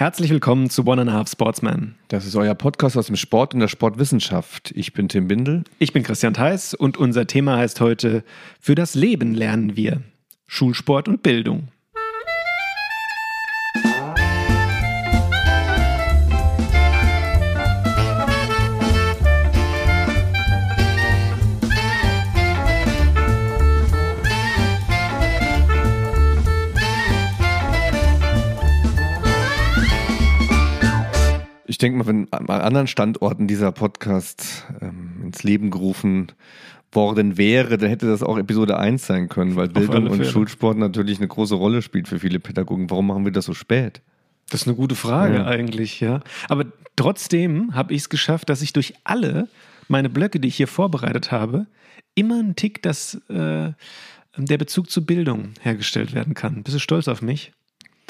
Herzlich willkommen zu One and a Half Sportsman. Das ist euer Podcast aus dem Sport und der Sportwissenschaft. Ich bin Tim Bindel. Ich bin Christian Theis und unser Thema heißt heute Für das Leben lernen wir. Schulsport und Bildung. Denke mal, wenn an anderen Standorten dieser Podcast ähm, ins Leben gerufen worden wäre, dann hätte das auch Episode 1 sein können, weil Bildung und Schulsport natürlich eine große Rolle spielt für viele Pädagogen. Warum machen wir das so spät? Das ist eine gute Frage ja. eigentlich, ja. Aber trotzdem habe ich es geschafft, dass ich durch alle meine Blöcke, die ich hier vorbereitet habe, immer einen Tick, dass äh, der Bezug zur Bildung hergestellt werden kann. Bist du stolz auf mich?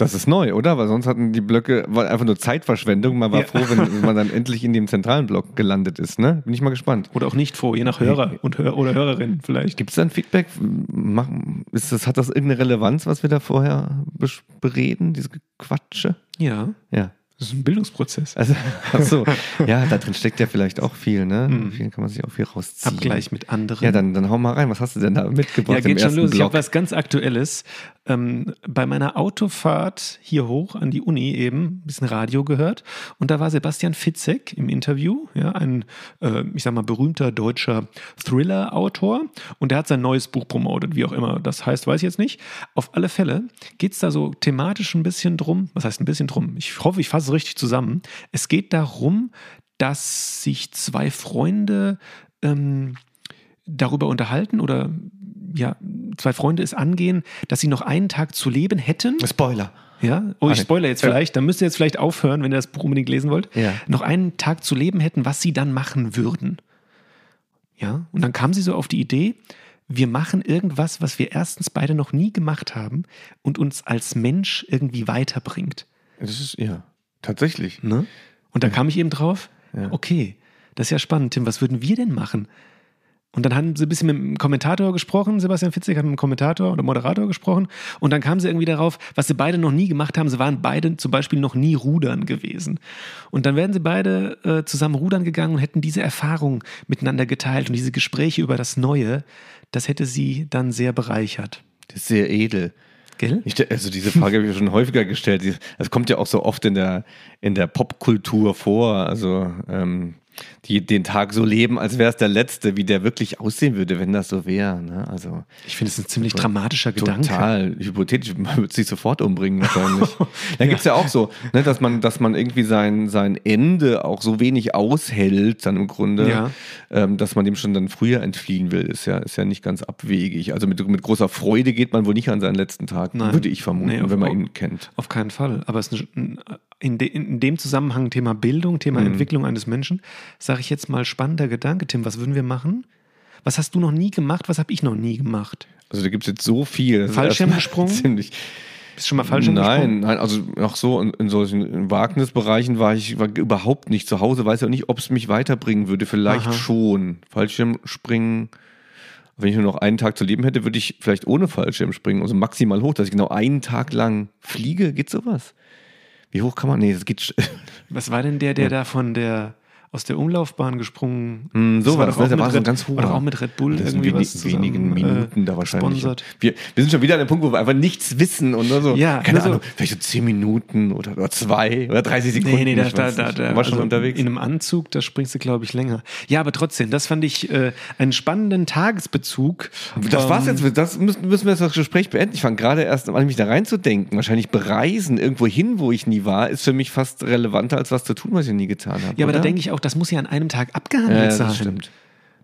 Das ist neu, oder? Weil sonst hatten die Blöcke war einfach nur Zeitverschwendung. Man war ja. froh, wenn man dann endlich in dem zentralen Block gelandet ist. Ne? Bin ich mal gespannt. Oder auch nicht froh, je nach Hörer und Hör oder Hörerin vielleicht. Gibt es da ein Feedback? Ist das, hat das irgendeine Relevanz, was wir da vorher bereden, diese Quatsche? Ja. Ja. Das ist ein Bildungsprozess. Also, ach so. ja, da drin steckt ja vielleicht auch viel, ne? Mhm. Viel kann man sich auch viel rausziehen. Abgleich mit anderen. Ja, dann, dann hau mal rein. Was hast du denn da mitgebracht? Ja, geht schon los. Blog? Ich habe was ganz Aktuelles. Ähm, bei meiner Autofahrt hier hoch an die Uni eben ein bisschen Radio gehört und da war Sebastian Fitzek im Interview, ja, ein, äh, ich sag mal, berühmter deutscher Thriller-Autor und der hat sein neues Buch promotet, wie auch immer das heißt, weiß ich jetzt nicht. Auf alle Fälle geht es da so thematisch ein bisschen drum, was heißt ein bisschen drum? Ich hoffe, ich fasse richtig zusammen. Es geht darum, dass sich zwei Freunde ähm, darüber unterhalten oder ja, zwei Freunde es angehen, dass sie noch einen Tag zu leben hätten. Spoiler. Ja, oh, ich spoiler jetzt vielleicht, dann müsst ihr jetzt vielleicht aufhören, wenn ihr das Buch unbedingt lesen wollt. Ja. Noch einen Tag zu leben hätten, was sie dann machen würden. Ja, und dann kam sie so auf die Idee, wir machen irgendwas, was wir erstens beide noch nie gemacht haben und uns als Mensch irgendwie weiterbringt. Das ist, ja. Tatsächlich. Ne? Und da ja. kam ich eben drauf, ja. okay, das ist ja spannend, Tim, was würden wir denn machen? Und dann haben sie ein bisschen mit dem Kommentator gesprochen, Sebastian Fitzek hat mit dem Kommentator oder Moderator gesprochen. Und dann kamen sie irgendwie darauf, was sie beide noch nie gemacht haben. Sie waren beide zum Beispiel noch nie rudern gewesen. Und dann wären sie beide äh, zusammen rudern gegangen und hätten diese Erfahrung miteinander geteilt. Und diese Gespräche über das Neue, das hätte sie dann sehr bereichert. Das ist sehr edel. Gell? Ich, also diese Frage habe ich schon häufiger gestellt. Es kommt ja auch so oft in der, in der Popkultur vor. Also ähm, die den Tag so leben, als wäre es der letzte, wie der wirklich aussehen würde, wenn das so wäre. Ne? Also, ich finde es ein ziemlich dramatischer Gedanke. Total hypothetisch, man würde sich sofort umbringen wahrscheinlich. da gibt es ja auch so, ne, dass man, dass man irgendwie sein, sein Ende auch so wenig aushält, dann im Grunde, ja. ähm, dass man dem schon dann früher entfliehen will, ist ja, ist ja nicht ganz abwegig. Also mit, mit großer Freude geht man wohl nicht an seinen letzten Tag, Nein. würde ich vermuten, nee, auf, wenn man ihn kennt. Auf keinen Fall. Aber es ist ein, in, de, in dem Zusammenhang Thema Bildung, Thema mhm. Entwicklung eines Menschen, sage ich jetzt mal spannender Gedanke, Tim, was würden wir machen? Was hast du noch nie gemacht? Was habe ich noch nie gemacht? Also da gibt es jetzt so viel. Fallschirmgesprungen? Ziemlich. Bist du schon mal Fallschirm Nein, nein, also auch so in, in solchen Wagnisbereichen war ich war überhaupt nicht zu Hause, weiß ja auch nicht, ob es mich weiterbringen würde. Vielleicht Aha. schon. Fallschirmspringen, wenn ich nur noch einen Tag zu leben hätte, würde ich vielleicht ohne Fallschirm springen, also maximal hoch, dass ich genau einen Tag lang fliege. Geht sowas? Wie hoch kann man? Nee, das geht. Was war denn der, der ja. da von der aus der Umlaufbahn gesprungen. Mm, so war das, ne? da war so ein ganz hoher. Oder auch mit Red Bull das irgendwie wenig, was wenigen äh, Minuten äh, da wahrscheinlich. Sponsert. Wir, wir sind schon wieder an dem Punkt, wo wir einfach nichts wissen und nur so, ja, keine Ahnung, so, vielleicht so zehn Minuten oder, oder zwei oder 30 Sekunden. Nee, nee, da, da, da, da war schon also unterwegs. In einem Anzug, da springst du, glaube ich, länger. Ja, aber trotzdem, das fand ich äh, einen spannenden Tagesbezug. Das war's jetzt, das müssen, müssen wir jetzt das Gespräch beenden. Ich fand gerade erst an, mich da reinzudenken. Wahrscheinlich bereisen, irgendwo hin, wo ich nie war, ist für mich fast relevanter, als was zu tun, was ich nie getan habe. Ja, aber da denke ich auch, das muss ja an einem Tag abgehandelt ja, sein. Das stimmt.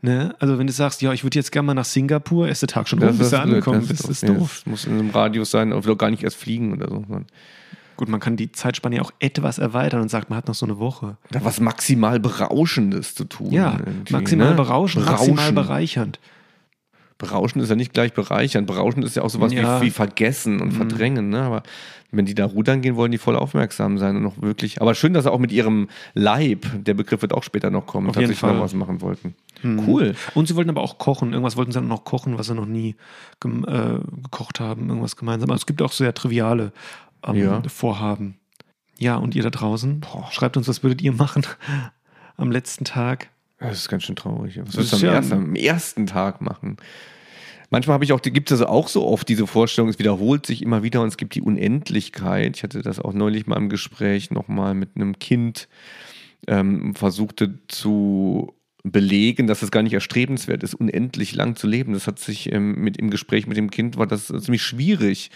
Ne? Also wenn du sagst, ja, ich würde jetzt gerne mal nach Singapur, erste Tag schon rum, bis du angekommen bist, ist, ist doof. Das muss in einem Radius sein, oder gar nicht erst fliegen oder so. Gut, man kann die Zeitspanne ja auch etwas erweitern und sagt, man hat noch so eine Woche. Da was maximal Berauschendes zu tun. Ja, maximal ne? berauschend, maximal bereichernd. Berauschend ist ja nicht gleich bereichern. Berauschend ist ja auch sowas ja. wie, wie, vergessen und mhm. verdrängen. Ne? Aber wenn die da rudern gehen, wollen die voll aufmerksam sein und noch wirklich. Aber schön, dass sie auch mit ihrem Leib, der Begriff wird auch später noch kommen, Auf tatsächlich noch was machen wollten. Mhm. Cool. Und sie wollten aber auch kochen. Irgendwas wollten sie dann noch kochen, was sie noch nie äh, gekocht haben. Irgendwas gemeinsam. Also es gibt auch sehr triviale ähm, ja. Vorhaben. Ja, und ihr da draußen, Boah. schreibt uns, was würdet ihr machen am letzten Tag? Das ist ganz schön traurig. Was würdest du am, ja, ersten, am ersten Tag machen? Manchmal habe ich auch, gibt es auch so oft diese Vorstellung, es wiederholt sich immer wieder und es gibt die Unendlichkeit. Ich hatte das auch neulich mal im Gespräch nochmal mit einem Kind, ähm, versuchte zu belegen, dass es gar nicht erstrebenswert ist, unendlich lang zu leben. Das hat sich ähm, mit im Gespräch mit dem Kind war das ziemlich schwierig.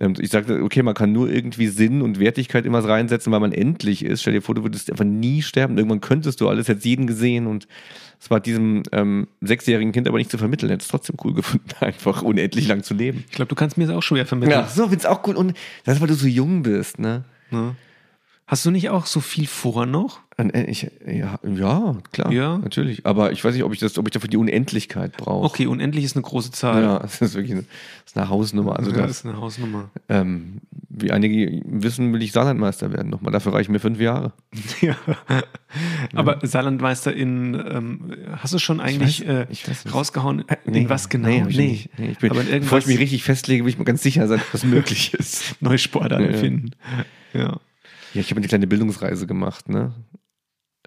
Ähm, ich sagte, okay, man kann nur irgendwie Sinn und Wertigkeit immer reinsetzen, weil man endlich ist. Stell dir vor, du würdest einfach nie sterben. Irgendwann könntest du alles, hättest jeden gesehen und es war diesem ähm, sechsjährigen Kind aber nicht zu vermitteln. Er hätte es trotzdem cool gefunden, einfach unendlich lang zu leben. Ich glaube, du kannst mir das auch schwer vermitteln. Ja, so, find's auch cool. Und das ist, weil du so jung bist, ne? Ja. Hast du nicht auch so viel vor noch? Äh, ich, ja, ja, klar, ja. natürlich. Aber ich weiß nicht, ob ich das, ob ich dafür die Unendlichkeit brauche. Okay, unendlich ist eine große Zahl. Ja, das ist wirklich eine, das ist eine Hausnummer. Also ja, das, ist eine Hausnummer. Ähm, wie einige wissen, will ich Saarlandmeister werden nochmal. Dafür reichen mir fünf Jahre. ja. Aber ja. Saarlandmeister in, ähm, hast du schon eigentlich weiß, äh, rausgehauen, äh, nee, in was genau? Nee, nee. nee ich bin, bevor ich mich richtig festlege, will ich mir ganz sicher sein, was möglich ist. Neue Sportarten finden. Ja. Ja, ich habe eine kleine Bildungsreise gemacht, ne?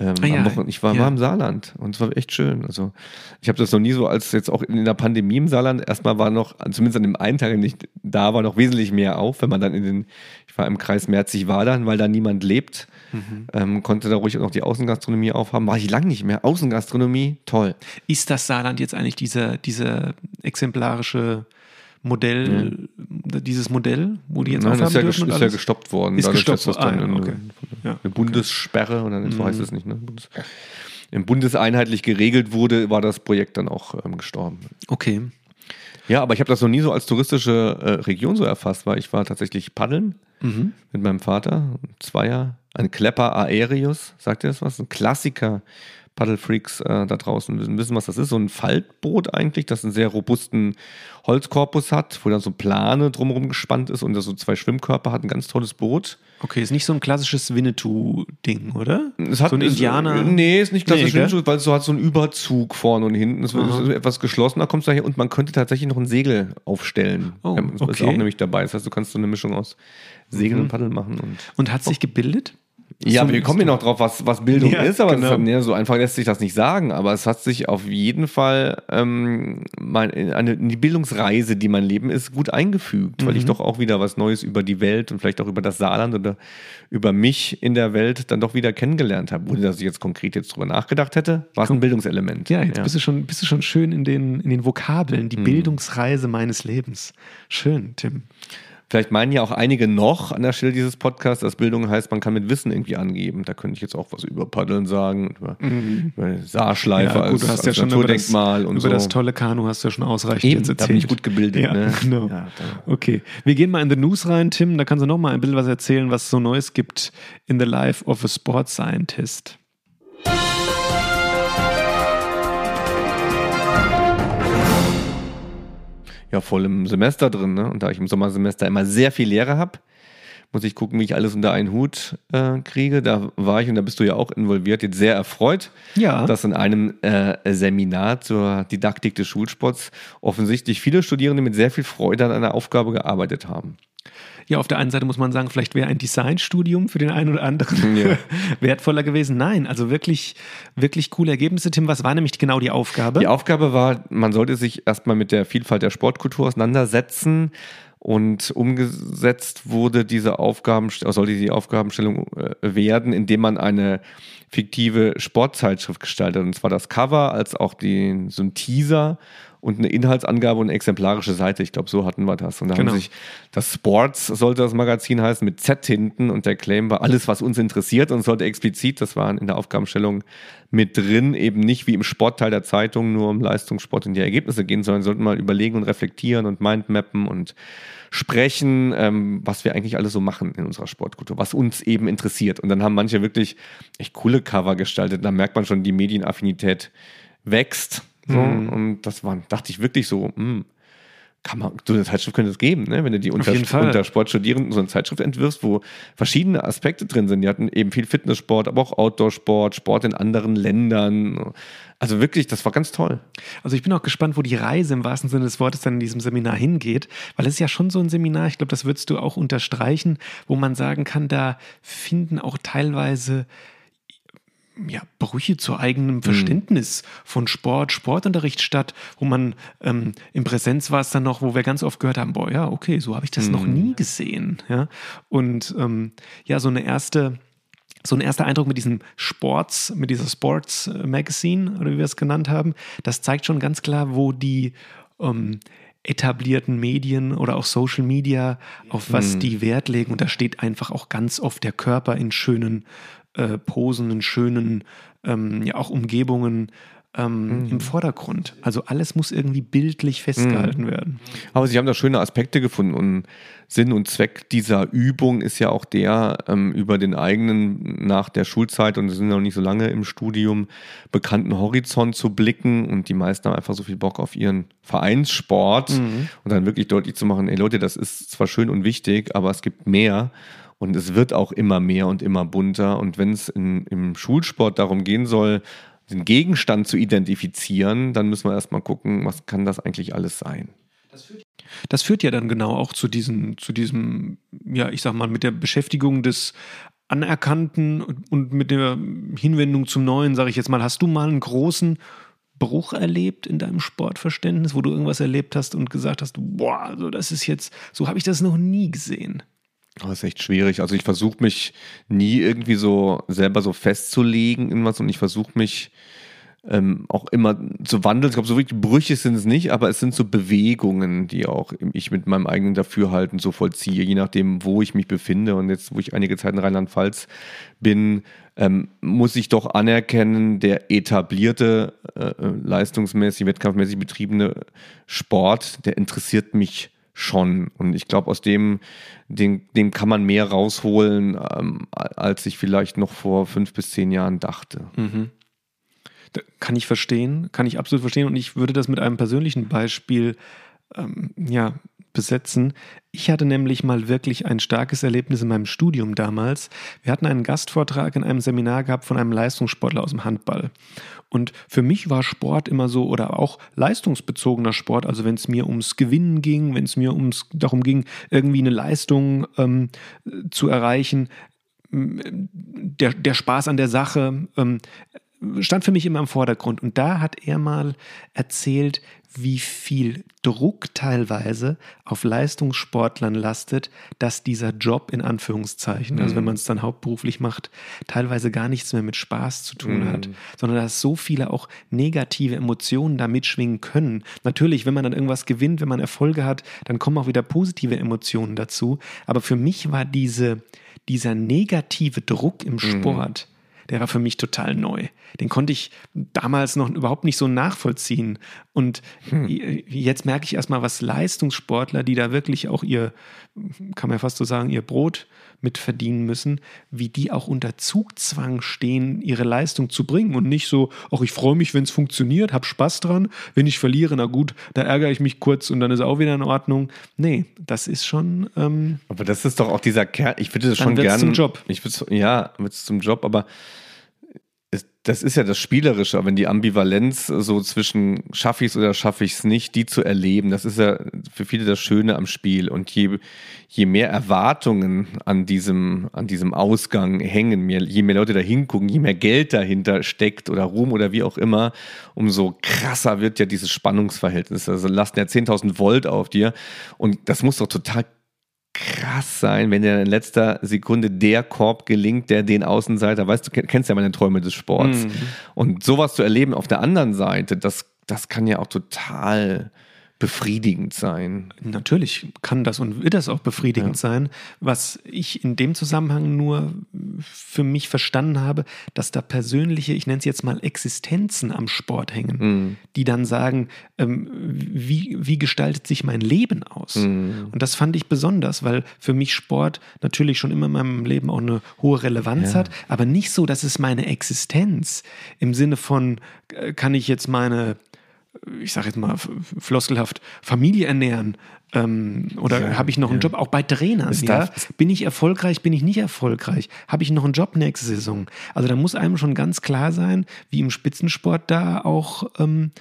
Ähm, ah, ja, ich war ja. mal im Saarland und es war echt schön. Also ich habe das noch nie so als jetzt auch in der Pandemie im Saarland. Erstmal war noch, zumindest an dem einen Tag, nicht da war noch wesentlich mehr auf, wenn man dann in den, ich war im Kreis Merzig-Wadern, weil da niemand lebt, mhm. ähm, konnte da ruhig auch noch die Außengastronomie aufhaben. War ich lange nicht mehr. Außengastronomie, toll. Ist das Saarland jetzt eigentlich diese, diese exemplarische Modell, ja. dieses Modell, wo die jetzt Nein, ist ja, ist ja gestoppt worden. Ist dadurch, gestoppt, dass das dann ah, okay. eine, eine, Bundessperre und dann so heißt mhm. es nicht, ne? Bundes, im Bundeseinheitlich geregelt wurde, war das Projekt dann auch ähm, gestorben. Okay. Ja, aber ich habe das noch nie so als touristische äh, Region so erfasst, weil ich war tatsächlich paddeln mhm. mit meinem Vater, ein Zweier, ein Klepper Aerius, sagt ihr das was? Ein Klassiker Paddle-Freaks äh, da draußen wissen, was das ist. So ein Faltboot eigentlich, das einen sehr robusten Holzkorpus hat, wo dann so Plane drumherum gespannt ist und das so zwei Schwimmkörper hat. Ein ganz tolles Boot. Okay, ist nicht so ein klassisches Winnetou-Ding, oder? Es hat, so ein Indianer. Ist, nee, ist nicht klassisch nee, Winnetou, weil es so hat so einen Überzug vorne und hinten. Es ist etwas geschlossener, kommst du daher und man könnte tatsächlich noch ein Segel aufstellen. Oh, das okay. ist auch nämlich dabei. Das heißt, du kannst so eine Mischung aus Segeln mhm. und Paddeln machen. Und, und hat sich gebildet? Ja, so wir kommen ja noch drauf, was, was Bildung ja, ist, aber genau. hat, ne, so einfach lässt sich das nicht sagen. Aber es hat sich auf jeden Fall ähm, mein, eine, die Bildungsreise, die mein Leben ist, gut eingefügt, mhm. weil ich mhm. doch auch wieder was Neues über die Welt und vielleicht auch über das Saarland oder über mich in der Welt dann doch wieder kennengelernt habe. Ohne dass ich jetzt konkret jetzt drüber nachgedacht hätte, war es ein Bildungselement. Ja, jetzt ja. Bist, du schon, bist du schon schön in den, in den Vokabeln, die mhm. Bildungsreise meines Lebens. Schön, Tim. Vielleicht meinen ja auch einige noch an der Stelle dieses Podcasts, dass Bildung heißt, man kann mit Wissen irgendwie angeben. Da könnte ich jetzt auch was über Paddeln sagen, über, mhm. über Saarschleife ja, gut, als, als ja Naturdenkmal über das, und über so. das tolle Kanu hast du ja schon ausreichend Eben, jetzt erzählt. Da bin ich gut gebildet. Ja, ne? genau. Ja, okay, wir gehen mal in the News rein, Tim. Da kannst du noch mal ein bisschen was erzählen, was so Neues gibt in the life of a sports scientist. Ja voll im Semester drin. Ne? Und da ich im Sommersemester immer sehr viel Lehre habe, muss ich gucken, wie ich alles unter einen Hut äh, kriege. Da war ich, und da bist du ja auch involviert, jetzt sehr erfreut, ja. dass in einem äh, Seminar zur Didaktik des Schulsports offensichtlich viele Studierende mit sehr viel Freude an einer Aufgabe gearbeitet haben. Ja, auf der einen Seite muss man sagen, vielleicht wäre ein Designstudium für den einen oder anderen ja. wertvoller gewesen. Nein, also wirklich, wirklich coole Ergebnisse. Tim, was war nämlich genau die Aufgabe? Die Aufgabe war, man sollte sich erstmal mit der Vielfalt der Sportkultur auseinandersetzen. Und umgesetzt wurde diese Aufgaben, sollte die Aufgabenstellung äh, werden, indem man eine fiktive Sportzeitschrift gestaltet. Und zwar das Cover als auch die, so ein Teaser und eine Inhaltsangabe und eine exemplarische Seite. Ich glaube, so hatten wir das. Und da genau. haben sich das Sports sollte das Magazin heißen mit Z hinten und der Claim war alles, was uns interessiert und sollte explizit, das war in der Aufgabenstellung mit drin, eben nicht wie im Sportteil der Zeitung nur um Leistungssport und die Ergebnisse gehen, sondern sollten mal überlegen und reflektieren und Mindmappen und sprechen, ähm, was wir eigentlich alles so machen in unserer Sportkultur, was uns eben interessiert. Und dann haben manche wirklich echt coole Cover gestaltet. Da merkt man schon, die Medienaffinität wächst so, mhm. Und das war, dachte ich wirklich so, mh, hm, kann man, so eine Zeitschrift könnte es geben, ne? wenn du die unter, unter Sportstudierenden so eine Zeitschrift entwirfst, wo verschiedene Aspekte drin sind. Die hatten eben viel Fitnesssport, aber auch Outdoor-Sport, Sport in anderen Ländern. Also wirklich, das war ganz toll. Also ich bin auch gespannt, wo die Reise im wahrsten Sinne des Wortes dann in diesem Seminar hingeht, weil es ist ja schon so ein Seminar, ich glaube, das würdest du auch unterstreichen, wo man sagen kann, da finden auch teilweise ja, Brüche zu eigenem mhm. Verständnis mhm. von Sport, Sportunterricht statt, wo man ähm, in Präsenz war es dann noch, wo wir ganz oft gehört haben, boah, ja, okay, so habe ich das mhm. noch nie gesehen. Ja? Und ähm, ja, so eine erste, so ein erster Eindruck mit diesem Sports, mit dieser Sports Magazine, oder wie wir es genannt haben, das zeigt schon ganz klar, wo die ähm, etablierten Medien oder auch Social Media, auf was mhm. die Wert legen. Und da steht einfach auch ganz oft der Körper in schönen äh, Posen, in schönen, ähm, ja auch Umgebungen ähm, mhm. im Vordergrund. Also alles muss irgendwie bildlich festgehalten mhm. werden. Aber Sie haben da schöne Aspekte gefunden und Sinn und Zweck dieser Übung ist ja auch der, ähm, über den eigenen nach der Schulzeit und Sie sind noch nicht so lange im Studium bekannten Horizont zu blicken und die meisten haben einfach so viel Bock auf ihren Vereinssport mhm. und dann wirklich deutlich zu machen, ey Leute, das ist zwar schön und wichtig, aber es gibt mehr und es wird auch immer mehr und immer bunter. Und wenn es im Schulsport darum gehen soll, den Gegenstand zu identifizieren, dann müssen wir erstmal gucken, was kann das eigentlich alles sein. Das führt, das führt ja dann genau auch zu diesem, zu diesem, ja, ich sag mal, mit der Beschäftigung des Anerkannten und mit der Hinwendung zum Neuen, sage ich jetzt mal, hast du mal einen großen Bruch erlebt in deinem Sportverständnis, wo du irgendwas erlebt hast und gesagt hast, boah, also das ist jetzt, so habe ich das noch nie gesehen. Das ist echt schwierig. Also ich versuche mich nie irgendwie so selber so festzulegen in was und ich versuche mich ähm, auch immer zu wandeln. Ich glaube, so wirklich Brüche sind es nicht, aber es sind so Bewegungen, die auch ich mit meinem eigenen Dafürhalten so vollziehe, je nachdem, wo ich mich befinde. Und jetzt, wo ich einige Zeit in Rheinland-Pfalz bin, ähm, muss ich doch anerkennen, der etablierte, äh, leistungsmäßig, wettkampfmäßig betriebene Sport, der interessiert mich schon. Und ich glaube, aus dem, dem, dem kann man mehr rausholen, ähm, als ich vielleicht noch vor fünf bis zehn Jahren dachte. Mhm. Kann ich verstehen, kann ich absolut verstehen. Und ich würde das mit einem persönlichen Beispiel ähm, ja, besetzen. Ich hatte nämlich mal wirklich ein starkes Erlebnis in meinem Studium damals. Wir hatten einen Gastvortrag in einem Seminar gehabt von einem Leistungssportler aus dem Handball. Und für mich war Sport immer so oder auch leistungsbezogener Sport, also wenn es mir ums Gewinnen ging, wenn es mir ums darum ging, irgendwie eine Leistung ähm, zu erreichen, der, der Spaß an der Sache, ähm, stand für mich immer im Vordergrund. Und da hat er mal erzählt, wie viel Druck teilweise auf Leistungssportlern lastet, dass dieser Job in Anführungszeichen, mhm. also wenn mhm. man es dann hauptberuflich macht, teilweise gar nichts mehr mit Spaß zu tun mhm. hat, sondern dass so viele auch negative Emotionen da mitschwingen können. Natürlich, wenn man dann irgendwas gewinnt, wenn man Erfolge hat, dann kommen auch wieder positive Emotionen dazu. Aber für mich war diese, dieser negative Druck im mhm. Sport, mhm der war für mich total neu. Den konnte ich damals noch überhaupt nicht so nachvollziehen. Und hm. jetzt merke ich erstmal, was Leistungssportler, die da wirklich auch ihr, kann man ja fast so sagen, ihr Brot mit verdienen müssen, wie die auch unter Zugzwang stehen, ihre Leistung zu bringen und nicht so, ach, ich freue mich, wenn es funktioniert, hab Spaß dran. Wenn ich verliere, na gut, da ärgere ich mich kurz und dann ist auch wieder in Ordnung. Nee, das ist schon. Ähm, aber das ist doch auch dieser Kern. Ich würde das schon gerne. zum Job. Ich würde ja, wird es zum Job, aber das ist ja das Spielerische, wenn die Ambivalenz so zwischen schaffe ich es oder schaffe ich es nicht, die zu erleben, das ist ja für viele das Schöne am Spiel. Und je, je mehr Erwartungen an diesem, an diesem Ausgang hängen, je mehr Leute da hingucken, je mehr Geld dahinter steckt oder Ruhm oder wie auch immer, umso krasser wird ja dieses Spannungsverhältnis. Also lasten ja 10.000 Volt auf dir. Und das muss doch total krass sein, wenn dir in letzter Sekunde der Korb gelingt, der den Außenseiter, weißt du, kennst ja meine Träume des Sports. Mhm. Und sowas zu erleben auf der anderen Seite, das, das kann ja auch total befriedigend sein. Natürlich kann das und wird das auch befriedigend ja. sein. Was ich in dem Zusammenhang nur für mich verstanden habe, dass da persönliche, ich nenne es jetzt mal Existenzen am Sport hängen, mhm. die dann sagen, ähm, wie, wie gestaltet sich mein Leben aus? Mhm. Und das fand ich besonders, weil für mich Sport natürlich schon immer in meinem Leben auch eine hohe Relevanz ja. hat, aber nicht so, dass es meine Existenz im Sinne von, äh, kann ich jetzt meine ich sage jetzt mal floskelhaft, Familie ernähren? Ähm, oder ja, habe ich noch einen ja. Job? Auch bei Trainern, ja? Bin ich erfolgreich, bin ich nicht erfolgreich? Habe ich noch einen Job nächste Saison? Also da muss einem schon ganz klar sein, wie im Spitzensport da auch ähm,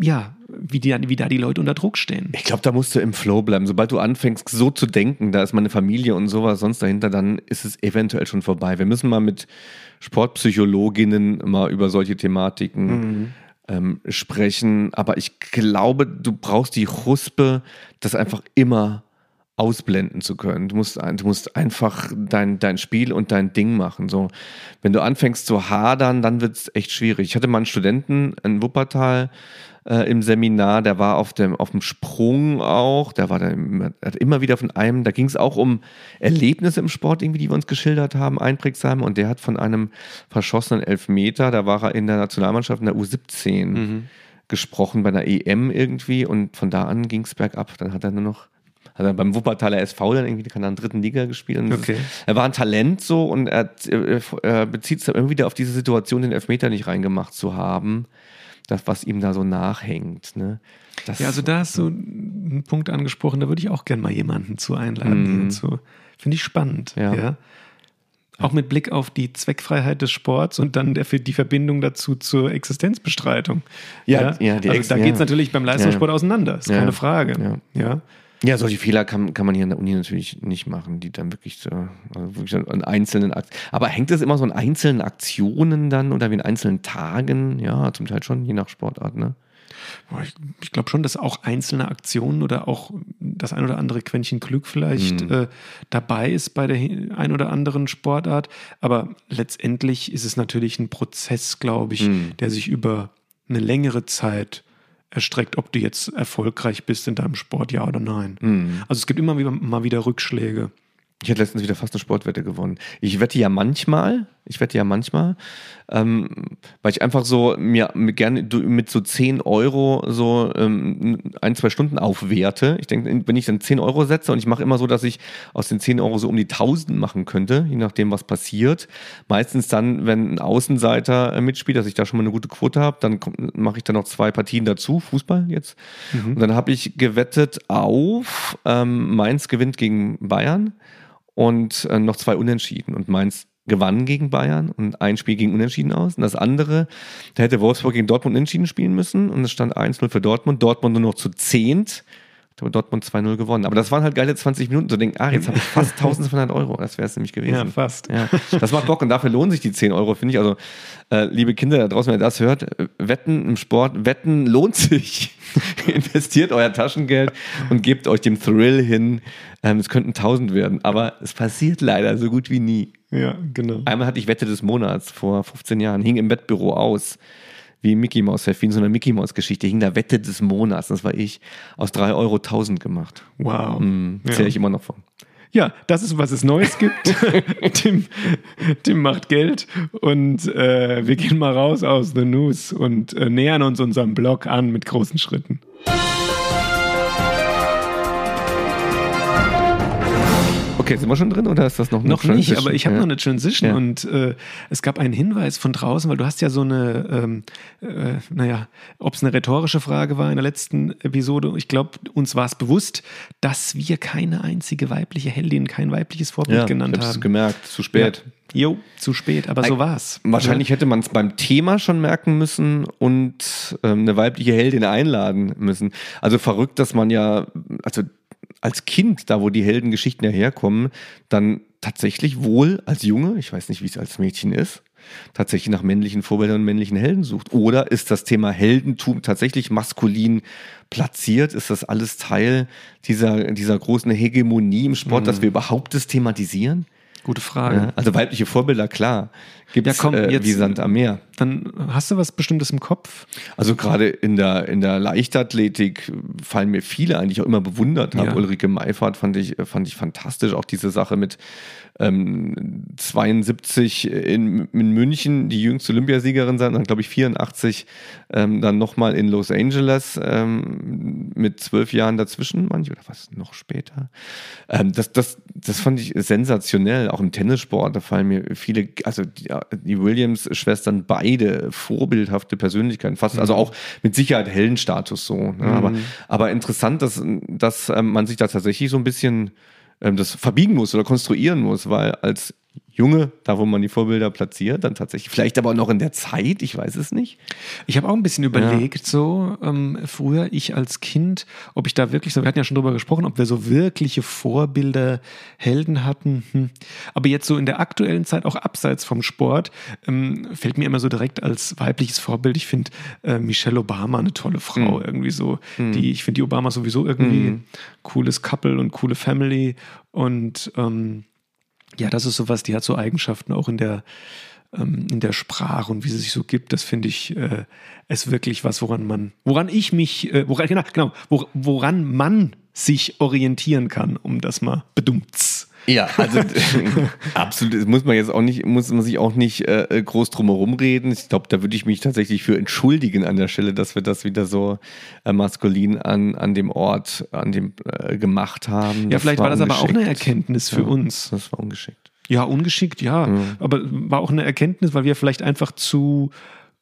ja, wie, die, wie da die Leute unter Druck stehen. Ich glaube, da musst du im Flow bleiben. Sobald du anfängst, so zu denken, da ist meine Familie und sowas sonst dahinter, dann ist es eventuell schon vorbei. Wir müssen mal mit Sportpsychologinnen mal über solche Thematiken mhm. Ähm, sprechen. Aber ich glaube, du brauchst die Huspe, das einfach immer ausblenden zu können. Du musst, du musst einfach dein, dein Spiel und dein Ding machen. So, wenn du anfängst zu hadern, dann wird es echt schwierig. Ich hatte mal einen Studenten in Wuppertal äh, im Seminar, der war auf dem, auf dem Sprung auch, der war da hat immer wieder von einem, da ging es auch um Erlebnisse im Sport, irgendwie, die wir uns geschildert haben, einprägsam, und der hat von einem verschossenen Elfmeter, da war er in der Nationalmannschaft in der U17 mhm. gesprochen, bei einer EM irgendwie, und von da an ging es bergab. Dann hat er nur noch hat er beim Wuppertaler SV dann irgendwie in der dritten Liga gespielt. Okay. er war ein Talent so und er, er bezieht sich immer wieder auf diese Situation, den Elfmeter nicht reingemacht zu haben. Das, was ihm da so nachhängt. Ne? Das, ja, also da hast du einen Punkt angesprochen, da würde ich auch gerne mal jemanden zu einladen. Mm. Finde ich spannend. ja. ja. Auch mit Blick auf die Zweckfreiheit des Sports und dann der, die Verbindung dazu zur Existenzbestreitung. Ja, ja, ja also da geht es natürlich beim Leistungssport auseinander, ist keine Frage. Ja. Ja, solche Fehler kann, kann man hier an der Uni natürlich nicht machen, die dann wirklich so, also wirklich an einzelnen Aktionen. Aber hängt das immer so an einzelnen Aktionen dann oder wie in einzelnen Tagen? Ja, zum Teil schon, je nach Sportart, ne? Ich, ich glaube schon, dass auch einzelne Aktionen oder auch das ein oder andere Quäntchen Glück vielleicht mhm. äh, dabei ist bei der ein oder anderen Sportart. Aber letztendlich ist es natürlich ein Prozess, glaube ich, mhm. der sich über eine längere Zeit erstreckt, ob du jetzt erfolgreich bist in deinem Sport, ja oder nein. Mhm. Also es gibt immer wieder, mal wieder Rückschläge. Ich hätte letztens wieder fast eine Sportwette gewonnen. Ich wette ja manchmal, ich wette ja manchmal, ähm, weil ich einfach so mir gerne mit so 10 Euro so ähm, ein, zwei Stunden aufwerte. Ich denke, wenn ich dann 10 Euro setze und ich mache immer so, dass ich aus den 10 Euro so um die 1000 machen könnte, je nachdem, was passiert. Meistens dann, wenn ein Außenseiter äh, mitspielt, dass ich da schon mal eine gute Quote habe, dann mache ich dann noch zwei Partien dazu, Fußball jetzt. Mhm. Und dann habe ich gewettet auf ähm, Mainz gewinnt gegen Bayern und äh, noch zwei Unentschieden. Und Mainz gewann gegen Bayern und ein Spiel gegen Unentschieden aus. Und das andere, da hätte Wolfsburg gegen Dortmund Unentschieden spielen müssen und es stand 1-0 für Dortmund. Dortmund nur noch zu zehnt. Ich habe Dortmund 2-0 gewonnen. Aber das waren halt geile 20 Minuten. So denken, ah, jetzt habe ich fast 1200 Euro. Das wäre es nämlich gewesen. Ja, fast. Ja, das macht Bock und dafür lohnen sich die 10 Euro, finde ich. Also, äh, liebe Kinder da draußen, wenn ihr das hört, Wetten im Sport, Wetten lohnt sich. Investiert euer Taschengeld und gebt euch dem Thrill hin. Ähm, es könnten 1000 werden, aber es passiert leider so gut wie nie. Ja, genau. Einmal hatte ich Wette des Monats vor 15 Jahren, hing im Wettbüro aus wie Mickey Mouse Heft, wie in so einer Mickey Mouse Geschichte, hing da Wette des Monats, das war ich, aus 3 Euro 1000 gemacht. Wow. Mhm, Zähle ja. ich immer noch von. Ja, das ist, was es Neues gibt. Tim, Tim macht Geld und äh, wir gehen mal raus aus The News und äh, nähern uns unserem Blog an mit großen Schritten. Okay, sind wir schon drin oder ist das noch eine Noch Transition? nicht, aber ich habe ja. noch eine Transition ja. und äh, es gab einen Hinweis von draußen, weil du hast ja so eine, ähm, äh, naja, ob es eine rhetorische Frage war in der letzten Episode, ich glaube, uns war es bewusst, dass wir keine einzige weibliche Heldin, kein weibliches Vorbild ja, genannt ich haben. gemerkt, zu spät. Jo, zu spät, aber so war es. Wahrscheinlich hätte man es beim Thema schon merken müssen und ähm, eine weibliche Heldin einladen müssen. Also verrückt, dass man ja, also als Kind, da wo die Heldengeschichten ja herkommen, dann tatsächlich wohl als Junge, ich weiß nicht, wie es als Mädchen ist, tatsächlich nach männlichen Vorbildern und männlichen Helden sucht? Oder ist das Thema Heldentum tatsächlich maskulin platziert? Ist das alles Teil dieser, dieser großen Hegemonie im Sport, mhm. dass wir überhaupt das thematisieren? Gute Frage. Ja, also weibliche Vorbilder, klar. Gibt es ja, äh, wie Sand am Meer. Dann hast du was Bestimmtes im Kopf? Also gerade in der, in der Leichtathletik fallen mir viele eigentlich auch immer bewundert. Ja. Ulrike Meifert fand ich, fand ich fantastisch. Auch diese Sache mit ähm, 72 in, in München die jüngste Olympiasiegerin sein, dann glaube ich 84 ähm, dann nochmal in Los Angeles ähm, mit zwölf Jahren dazwischen, manche oder was noch später. Ähm, das, das, das fand ich sensationell, auch im Tennissport, da fallen mir viele, also die, die Williams-Schwestern beide vorbildhafte Persönlichkeiten, fast, also mhm. also auch mit Sicherheit Heldenstatus so. Ne? Mhm. Aber, aber interessant, dass, dass ähm, man sich da tatsächlich so ein bisschen das verbiegen muss oder konstruieren muss, weil als Junge, da wo man die Vorbilder platziert, dann tatsächlich, vielleicht aber auch noch in der Zeit, ich weiß es nicht. Ich habe auch ein bisschen überlegt, ja. so ähm, früher, ich als Kind, ob ich da wirklich so, wir hatten ja schon drüber gesprochen, ob wir so wirkliche Vorbilder, Helden hatten. Hm. Aber jetzt so in der aktuellen Zeit, auch abseits vom Sport, ähm, fällt mir immer so direkt als weibliches Vorbild, ich finde äh, Michelle Obama eine tolle Frau, mhm. irgendwie so. Mhm. Die, ich finde die Obama sowieso irgendwie mhm. cooles Couple und coole Family und ähm, ja, das ist sowas, die hat so Eigenschaften auch in der, ähm, in der Sprache und wie sie sich so gibt. Das finde ich äh, wirklich was, woran man, woran ich mich, äh, woran, genau, genau, woran man sich orientieren kann, um das mal bedummt ja, also absolut, das muss man jetzt auch nicht, muss man sich auch nicht äh, groß drumherum reden. Ich glaube, da würde ich mich tatsächlich für entschuldigen an der Stelle, dass wir das wieder so äh, maskulin an, an dem Ort, an dem äh, gemacht haben. Ja, das vielleicht war, das aber auch eine Erkenntnis für ja, uns. Das war ungeschickt. Ja, ungeschickt, ja. ja. Aber war auch eine Erkenntnis, weil wir vielleicht einfach zu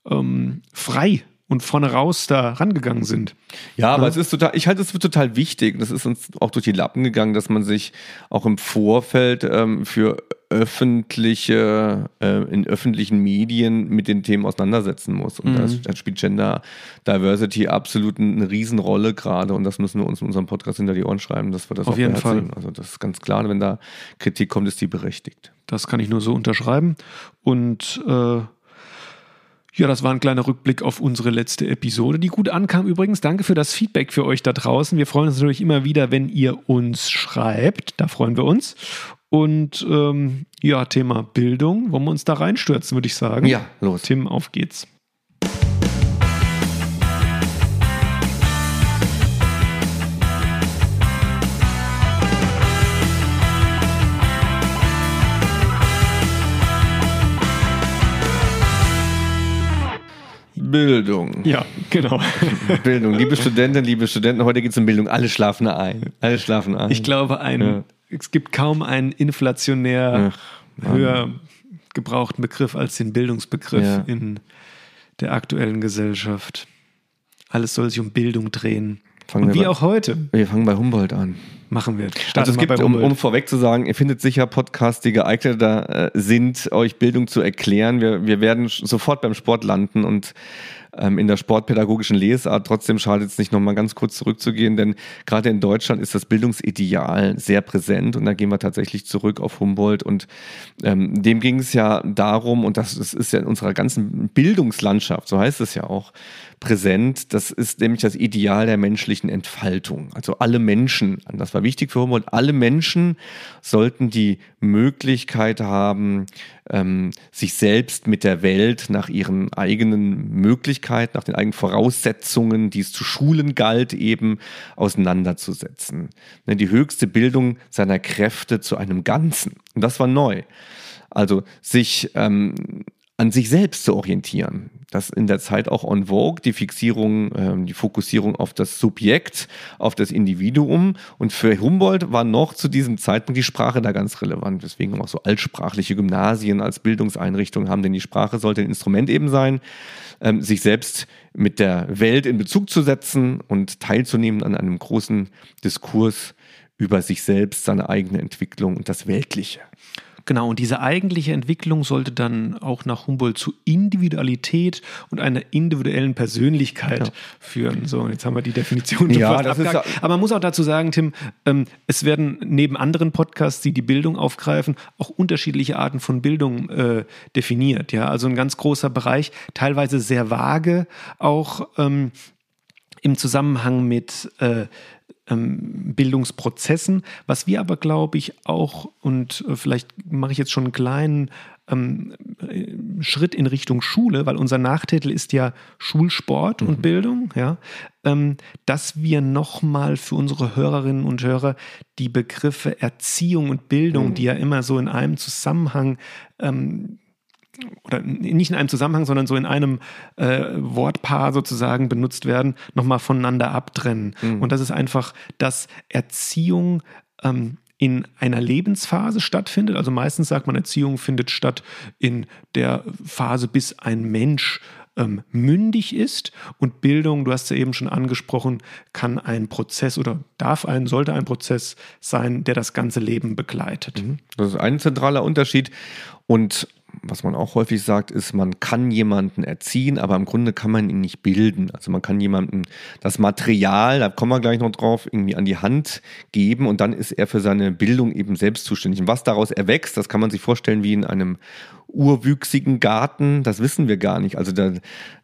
ähm, frei und vorne raus da rangegangen sind. Ja, aber ja. es ist total, ich halte es für total wichtig. Das ist uns auch durch die Lappen gegangen, dass man sich auch im Vorfeld ähm, für öffentliche, äh, in öffentlichen Medien mit den Themen auseinandersetzen muss. Und mhm. da spielt Gender Diversity absolut eine Riesenrolle gerade. Und das müssen wir uns in unserem Podcast hinter die Ohren schreiben, dass wir das Auf jeden Fall. Also das ist ganz klar, wenn da Kritik kommt, ist die berechtigt. Das kann ich nur so unterschreiben. Und äh ja, das war ein kleiner Rückblick auf unsere letzte Episode, die gut ankam übrigens. Danke für das Feedback für euch da draußen. Wir freuen uns natürlich immer wieder, wenn ihr uns schreibt. Da freuen wir uns. Und ähm, ja, Thema Bildung. Wollen wir uns da reinstürzen, würde ich sagen. Ja, los. Tim, auf geht's. Bildung. Ja, genau. Bildung. Liebe Studentinnen, liebe Studenten, heute geht es um Bildung. Alle schlafen ein. Alle schlafen ein. Ich glaube, ein, ja. es gibt kaum einen inflationär Ach, höher gebrauchten Begriff als den Bildungsbegriff ja. in der aktuellen Gesellschaft. Alles soll sich um Bildung drehen. Fangen Und wie bei, auch heute. Wir fangen bei Humboldt an. Machen wir. Starten also es gibt, um, um, vorweg zu sagen, ihr findet sicher Podcasts, die geeigneter äh, sind, euch Bildung zu erklären. Wir, wir werden sofort beim Sport landen und ähm, in der sportpädagogischen Lesart. Trotzdem schadet es nicht, nochmal ganz kurz zurückzugehen, denn gerade in Deutschland ist das Bildungsideal sehr präsent und da gehen wir tatsächlich zurück auf Humboldt und ähm, dem ging es ja darum, und das, das ist ja in unserer ganzen Bildungslandschaft, so heißt es ja auch, präsent. Das ist nämlich das Ideal der menschlichen Entfaltung. Also alle Menschen, das war wichtig für Humboldt, alle Menschen sollten die Möglichkeit haben, ähm, sich selbst mit der Welt nach ihren eigenen Möglichkeiten, nach den eigenen Voraussetzungen, die es zu schulen galt, eben auseinanderzusetzen. Ne, die höchste Bildung seiner Kräfte zu einem Ganzen. Und das war neu. Also sich ähm, an sich selbst zu orientieren. Das in der Zeit auch en vogue, die Fixierung, ähm, die Fokussierung auf das Subjekt, auf das Individuum. Und für Humboldt war noch zu diesem Zeitpunkt die Sprache da ganz relevant. Deswegen auch so altsprachliche Gymnasien als Bildungseinrichtungen haben, denn die Sprache sollte ein Instrument eben sein, ähm, sich selbst mit der Welt in Bezug zu setzen und teilzunehmen an einem großen Diskurs über sich selbst, seine eigene Entwicklung und das Weltliche. Genau, und diese eigentliche Entwicklung sollte dann auch nach Humboldt zu Individualität und einer individuellen Persönlichkeit ja. führen. So, jetzt haben wir die Definition ja, das ist Aber man muss auch dazu sagen, Tim, ähm, es werden neben anderen Podcasts, die die Bildung aufgreifen, auch unterschiedliche Arten von Bildung äh, definiert. Ja, also ein ganz großer Bereich, teilweise sehr vage, auch ähm, im Zusammenhang mit äh, Bildungsprozessen. Was wir aber, glaube ich, auch, und äh, vielleicht mache ich jetzt schon einen kleinen ähm, Schritt in Richtung Schule, weil unser Nachtitel ist ja Schulsport mhm. und Bildung, ja, ähm, dass wir nochmal für unsere Hörerinnen und Hörer die Begriffe Erziehung und Bildung, mhm. die ja immer so in einem Zusammenhang ähm, oder nicht in einem Zusammenhang, sondern so in einem äh, Wortpaar sozusagen benutzt werden, nochmal voneinander abtrennen. Mhm. Und das ist einfach, dass Erziehung ähm, in einer Lebensphase stattfindet. Also meistens sagt man, Erziehung findet statt in der Phase, bis ein Mensch ähm, mündig ist. Und Bildung, du hast ja eben schon angesprochen, kann ein Prozess oder darf ein, sollte ein Prozess sein, der das ganze Leben begleitet. Mhm. Das ist ein zentraler Unterschied. Und was man auch häufig sagt, ist, man kann jemanden erziehen, aber im Grunde kann man ihn nicht bilden. Also man kann jemanden das Material, da kommen wir gleich noch drauf, irgendwie an die Hand geben und dann ist er für seine Bildung eben selbst zuständig. Und was daraus erwächst, das kann man sich vorstellen wie in einem urwüchsigen Garten, das wissen wir gar nicht. Also da,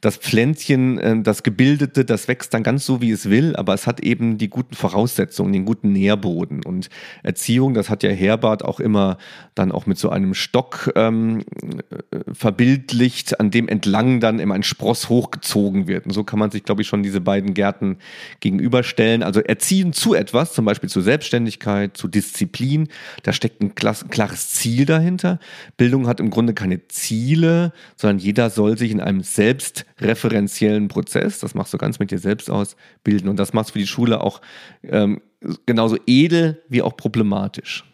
das Pflänzchen, äh, das Gebildete, das wächst dann ganz so, wie es will, aber es hat eben die guten Voraussetzungen, den guten Nährboden. Und Erziehung, das hat ja Herbert auch immer dann auch mit so einem Stock ähm, äh, verbildlicht, an dem entlang dann immer ein Spross hochgezogen wird. Und so kann man sich, glaube ich, schon diese beiden Gärten gegenüberstellen. Also Erziehen zu etwas, zum Beispiel zu Selbstständigkeit, zu Disziplin, da steckt ein klares Ziel dahinter. Bildung hat im Grunde keine Ziele, sondern jeder soll sich in einem selbstreferenziellen Prozess, das machst du ganz mit dir selbst aus, bilden. Und das machst du für die Schule auch ähm, genauso edel wie auch problematisch.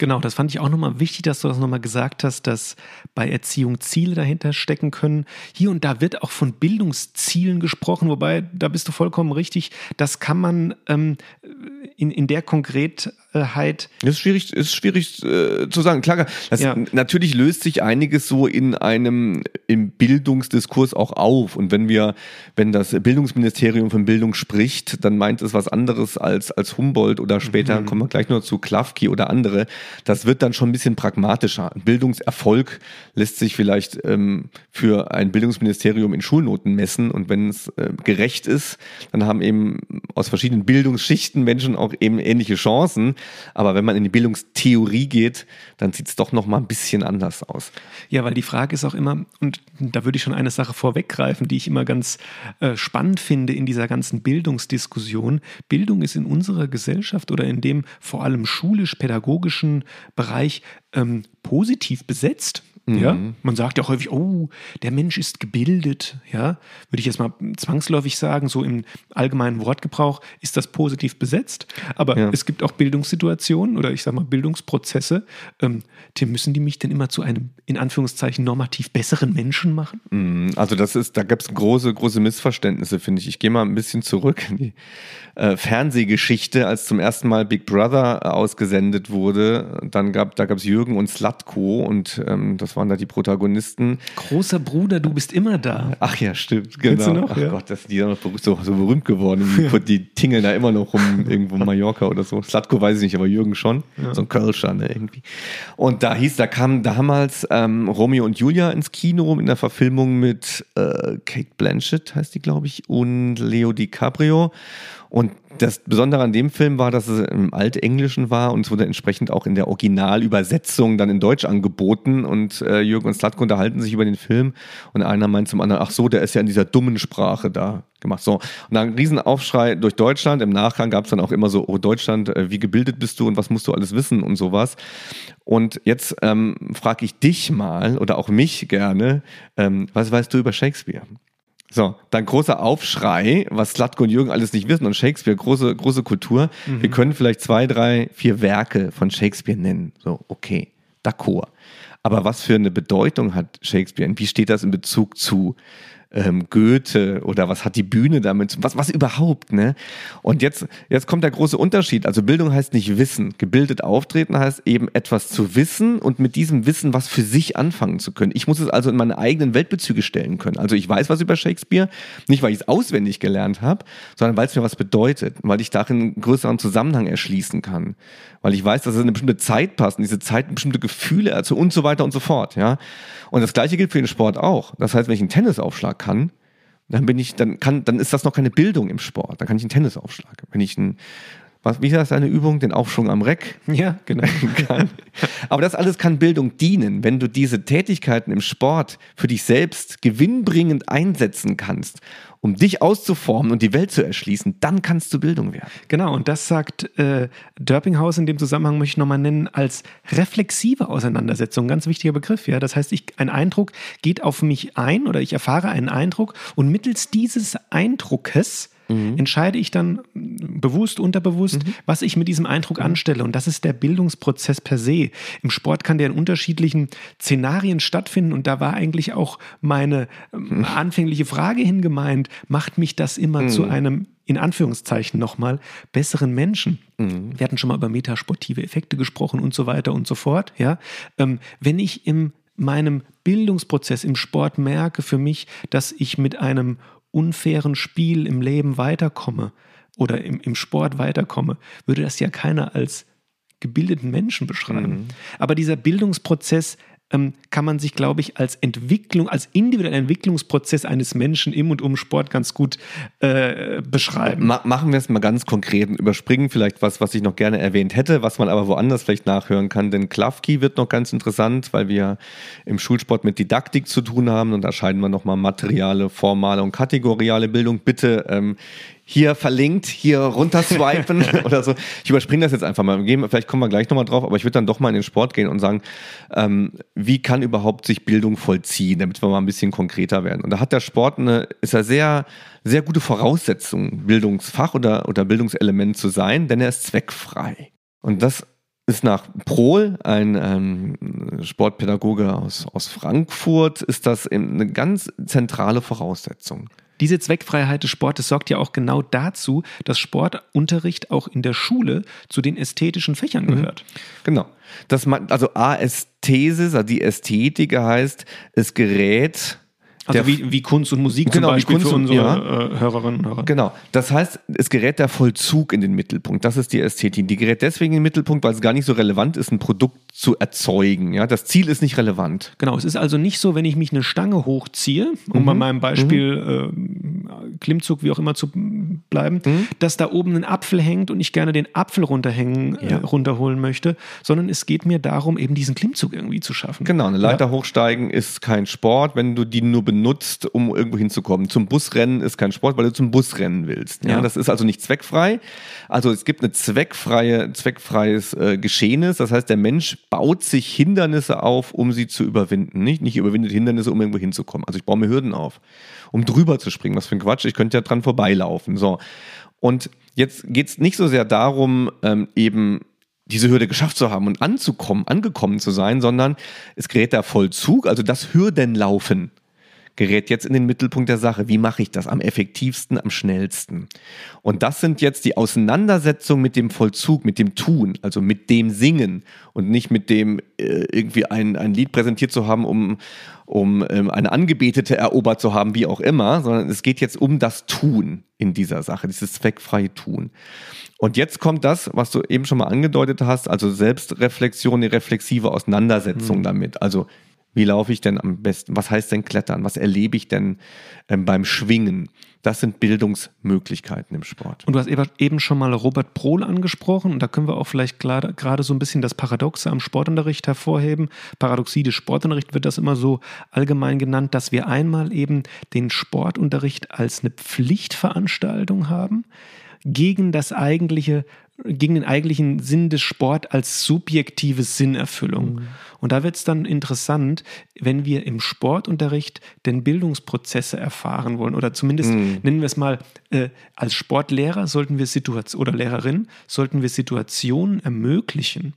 Genau, das fand ich auch nochmal wichtig, dass du das nochmal gesagt hast, dass bei Erziehung Ziele dahinter stecken können. Hier und da wird auch von Bildungszielen gesprochen, wobei, da bist du vollkommen richtig, das kann man ähm, in, in der Konkretheit. Das ist schwierig, ist schwierig äh, zu sagen. Klar, das, ja. natürlich löst sich einiges so in einem im Bildungsdiskurs auch auf. Und wenn wir, wenn das Bildungsministerium von Bildung spricht, dann meint es was anderes als, als Humboldt oder später mhm. kommen wir gleich noch zu Klafki oder andere. Das wird dann schon ein bisschen pragmatischer. Bildungserfolg lässt sich vielleicht ähm, für ein Bildungsministerium in Schulnoten messen. Und wenn es äh, gerecht ist, dann haben eben aus verschiedenen Bildungsschichten Menschen auch eben ähnliche Chancen. Aber wenn man in die Bildungstheorie geht, dann sieht es doch noch mal ein bisschen anders aus. Ja, weil die Frage ist auch immer, und da würde ich schon eine Sache vorweggreifen, die ich immer ganz äh, spannend finde in dieser ganzen Bildungsdiskussion. Bildung ist in unserer Gesellschaft oder in dem vor allem schulisch-pädagogischen Bereich ähm, positiv besetzt. Ja, mhm. man sagt ja häufig, oh, der Mensch ist gebildet. Ja, würde ich jetzt mal zwangsläufig sagen, so im allgemeinen Wortgebrauch ist das positiv besetzt. Aber ja. es gibt auch Bildungssituationen oder ich sage mal Bildungsprozesse. Ähm, Tim, müssen die mich denn immer zu einem in Anführungszeichen normativ besseren Menschen machen? Mhm. Also das ist, da gibt es große, große Missverständnisse, finde ich. Ich gehe mal ein bisschen zurück in die äh, Fernsehgeschichte, als zum ersten Mal Big Brother äh, ausgesendet wurde. Dann gab, da gab es Jürgen und Slatko und ähm, das waren da die Protagonisten. Großer Bruder, du bist immer da. Ach ja, stimmt, genau. Du noch? Ach ja. Gott, das sind die noch so, so berühmt geworden. Die, die tingeln da immer noch rum, irgendwo in Mallorca oder so. Slatko weiß ich nicht, aber Jürgen schon. Ja. So ein Kölscher, ne, irgendwie. Und da hieß, da kam damals ähm, Romeo und Julia ins Kino in der Verfilmung mit äh, Kate Blanchett, heißt die, glaube ich, und Leo DiCaprio. Und das Besondere an dem Film war, dass es im Altenglischen war und es wurde entsprechend auch in der Originalübersetzung dann in Deutsch angeboten. Und äh, Jürgen und Slatko unterhalten sich über den Film und einer meint zum anderen, ach so, der ist ja in dieser dummen Sprache da gemacht. So, und dann ein Riesenaufschrei durch Deutschland. Im Nachgang gab es dann auch immer so, oh Deutschland, äh, wie gebildet bist du und was musst du alles wissen und sowas. Und jetzt ähm, frage ich dich mal oder auch mich gerne, ähm, was weißt du über Shakespeare? So, dann großer Aufschrei, was Slatko und Jürgen alles nicht wissen und Shakespeare, große, große Kultur. Mhm. Wir können vielleicht zwei, drei, vier Werke von Shakespeare nennen. So, okay, d'accord. Aber was für eine Bedeutung hat Shakespeare? Und wie steht das in Bezug zu ähm, Goethe oder was hat die Bühne damit, was, was überhaupt, ne? Und jetzt, jetzt kommt der große Unterschied. Also Bildung heißt nicht Wissen. Gebildet auftreten heißt eben etwas zu wissen und mit diesem Wissen was für sich anfangen zu können. Ich muss es also in meine eigenen Weltbezüge stellen können. Also ich weiß was über Shakespeare, nicht weil ich es auswendig gelernt habe, sondern weil es mir was bedeutet, weil ich darin einen größeren Zusammenhang erschließen kann weil ich weiß, dass es in eine bestimmte Zeit passt und diese Zeit bestimmte Gefühle also und so weiter und so fort, ja. Und das gleiche gilt für den Sport auch. Das heißt, wenn ich einen Tennisaufschlag kann, dann bin ich, dann kann, dann ist das noch keine Bildung im Sport. Dann kann ich einen Tennisaufschlag. Wenn ich einen was, wie heißt eine Übung? Den Aufschwung am Reck? Ja, genau. Aber das alles kann Bildung dienen, wenn du diese Tätigkeiten im Sport für dich selbst gewinnbringend einsetzen kannst, um dich auszuformen und die Welt zu erschließen, dann kannst du Bildung werden. Genau, und das sagt äh, Dörpinghaus in dem Zusammenhang, möchte ich nochmal nennen, als reflexive Auseinandersetzung. Ganz wichtiger Begriff, ja. Das heißt, ich, ein Eindruck geht auf mich ein oder ich erfahre einen Eindruck und mittels dieses Eindruckes mhm. entscheide ich dann bewusst, unterbewusst, mhm. was ich mit diesem Eindruck mhm. anstelle. Und das ist der Bildungsprozess per se. Im Sport kann der in unterschiedlichen Szenarien stattfinden. Und da war eigentlich auch meine ähm, anfängliche Frage hingemeint, macht mich das immer zu mhm. einem in Anführungszeichen nochmal, besseren Menschen. Mhm. Wir hatten schon mal über metasportive Effekte gesprochen und so weiter und so fort. Ja? Ähm, wenn ich in meinem Bildungsprozess im Sport merke für mich, dass ich mit einem unfairen Spiel im Leben weiterkomme oder im, im Sport weiterkomme, würde das ja keiner als gebildeten Menschen beschreiben. Mhm. Aber dieser Bildungsprozess ähm, kann man sich, glaube ich, als Entwicklung, als individueller Entwicklungsprozess eines Menschen im und um Sport ganz gut äh, beschreiben. Ma machen wir es mal ganz konkret und überspringen vielleicht was, was ich noch gerne erwähnt hätte, was man aber woanders vielleicht nachhören kann. Denn Klafki wird noch ganz interessant, weil wir im Schulsport mit Didaktik zu tun haben und da scheiden wir nochmal materiale, formale und kategoriale Bildung. Bitte ähm, hier verlinkt, hier runterswipen oder so. Ich überspringe das jetzt einfach mal. Vielleicht kommen wir gleich nochmal drauf, aber ich würde dann doch mal in den Sport gehen und sagen, ähm, wie kann überhaupt sich Bildung vollziehen, damit wir mal ein bisschen konkreter werden. Und da hat der Sport eine, ist ja sehr, sehr gute Voraussetzung, Bildungsfach oder, oder Bildungselement zu sein, denn er ist zweckfrei. Und das ist nach Prohl, ein ähm, Sportpädagoge aus, aus Frankfurt, ist das eine ganz zentrale Voraussetzung. Diese Zweckfreiheit des Sportes sorgt ja auch genau dazu, dass Sportunterricht auch in der Schule zu den ästhetischen Fächern mhm. gehört. Genau. Das, also Aästhesis, also die Ästhetik heißt, es gerät also wie, wie Kunst und Musik genau, zum Beispiel Kunst für unsere ja. äh, Hörerinnen und Hörer. Genau. Das heißt, es gerät der Vollzug in den Mittelpunkt. Das ist die Ästhetik. Die gerät deswegen in den Mittelpunkt, weil es gar nicht so relevant ist, ein Produkt zu erzeugen. Ja, das Ziel ist nicht relevant. Genau. Es ist also nicht so, wenn ich mich eine Stange hochziehe, um mhm. bei meinem Beispiel mhm. äh, Klimmzug, wie auch immer zu bleiben, mhm. dass da oben ein Apfel hängt und ich gerne den Apfel runterhängen, äh, ja. äh, runterholen möchte, sondern es geht mir darum, eben diesen Klimmzug irgendwie zu schaffen. Genau. Eine Leiter ja. hochsteigen ist kein Sport, wenn du die nur benutzt, um irgendwo hinzukommen. Zum Busrennen ist kein Sport, weil du zum Busrennen willst. Ja, ja. das ist also nicht zweckfrei. Also es gibt eine zweckfreie, zweckfreies äh, Geschehnis. Das heißt, der Mensch baut sich Hindernisse auf, um sie zu überwinden. Nicht, nicht überwindet Hindernisse, um irgendwo hinzukommen. Also ich baue mir Hürden auf, um drüber zu springen. Was für ein Quatsch. Ich könnte ja dran vorbeilaufen. So. Und jetzt geht es nicht so sehr darum, ähm, eben diese Hürde geschafft zu haben und anzukommen, angekommen zu sein, sondern es gerät der Vollzug, also das Hürdenlaufen gerät jetzt in den Mittelpunkt der Sache. Wie mache ich das am effektivsten, am schnellsten? Und das sind jetzt die Auseinandersetzungen mit dem Vollzug, mit dem Tun, also mit dem Singen und nicht mit dem äh, irgendwie ein, ein Lied präsentiert zu haben, um, um ähm, eine Angebetete erobert zu haben, wie auch immer, sondern es geht jetzt um das Tun in dieser Sache, dieses zweckfreie Tun. Und jetzt kommt das, was du eben schon mal angedeutet hast, also Selbstreflexion, die reflexive Auseinandersetzung mhm. damit. Also wie laufe ich denn am besten? Was heißt denn Klettern? Was erlebe ich denn ähm, beim Schwingen? Das sind Bildungsmöglichkeiten im Sport. Und du hast eben schon mal Robert Prohl angesprochen und da können wir auch vielleicht gerade so ein bisschen das Paradoxe am Sportunterricht hervorheben. Paradoxie des Sportunterrichts wird das immer so allgemein genannt, dass wir einmal eben den Sportunterricht als eine Pflichtveranstaltung haben gegen das eigentliche gegen den eigentlichen Sinn des Sport als subjektive Sinnerfüllung. Mhm. Und da wird es dann interessant, wenn wir im Sportunterricht den Bildungsprozesse erfahren wollen oder zumindest mhm. nennen wir es mal, äh, als Sportlehrer sollten wir Situationen oder Lehrerin sollten wir Situationen ermöglichen,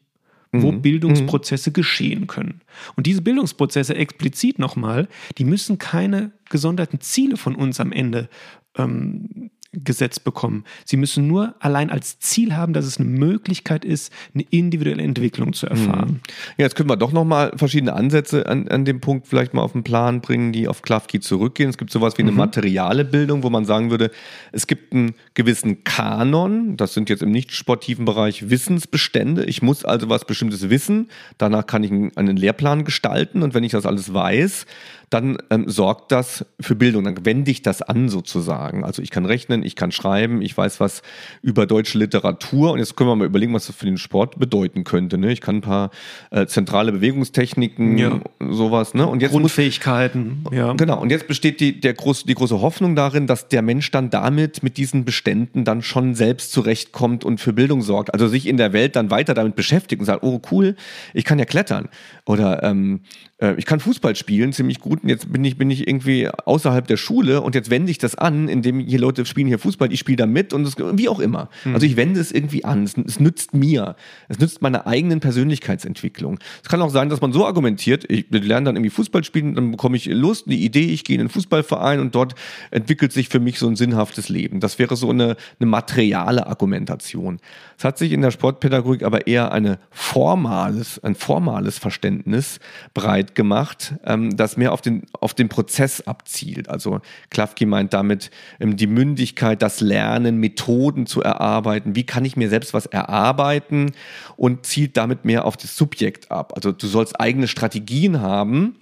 wo mhm. Bildungsprozesse mhm. geschehen können. Und diese Bildungsprozesse explizit nochmal, die müssen keine gesonderten Ziele von uns am Ende ähm, gesetzt bekommen. Sie müssen nur allein als Ziel haben, dass es eine Möglichkeit ist, eine individuelle Entwicklung zu erfahren. Mhm. Ja, jetzt können wir doch nochmal verschiedene Ansätze an, an dem Punkt vielleicht mal auf den Plan bringen, die auf Klafki zurückgehen. Es gibt sowas wie eine mhm. materiale Bildung, wo man sagen würde, es gibt einen gewissen Kanon, das sind jetzt im nicht sportiven Bereich Wissensbestände. Ich muss also was Bestimmtes wissen, danach kann ich einen Lehrplan gestalten und wenn ich das alles weiß, dann ähm, sorgt das für Bildung, dann wende ich das an sozusagen. Also ich kann rechnen, ich kann schreiben, ich weiß was über deutsche Literatur und jetzt können wir mal überlegen, was das für den Sport bedeuten könnte. Ne? Ich kann ein paar äh, zentrale Bewegungstechniken, ja. sowas. Ne? Und jetzt Grundfähigkeiten. Muss, ja. Genau. Und jetzt besteht die, der groß, die große Hoffnung darin, dass der Mensch dann damit mit diesen Beständen dann schon selbst zurechtkommt und für Bildung sorgt. Also sich in der Welt dann weiter damit beschäftigt und sagt, oh cool, ich kann ja klettern oder ähm, äh, ich kann Fußball spielen ziemlich gut und jetzt bin ich, bin ich irgendwie außerhalb der Schule und jetzt wende ich das an, indem hier Leute spielen hier Fußball, ich spiele da mit und das, wie auch immer. Mhm. Also ich wende es irgendwie an. Es, es, nützt mir. Es nützt meiner eigenen Persönlichkeitsentwicklung. Es kann auch sein, dass man so argumentiert, ich lerne dann irgendwie Fußball spielen, dann bekomme ich Lust, eine Idee, ich gehe in einen Fußballverein und dort entwickelt sich für mich so ein sinnhaftes Leben. Das wäre so eine, eine materiale Argumentation. Es hat sich in der Sportpädagogik aber eher eine formales, ein formales Verständnis breit gemacht, ähm, das mehr auf den, auf den Prozess abzielt. Also Klafki meint damit ähm, die Mündigkeit, das Lernen, Methoden zu erarbeiten. Wie kann ich mir selbst was erarbeiten und zielt damit mehr auf das Subjekt ab. Also du sollst eigene Strategien haben,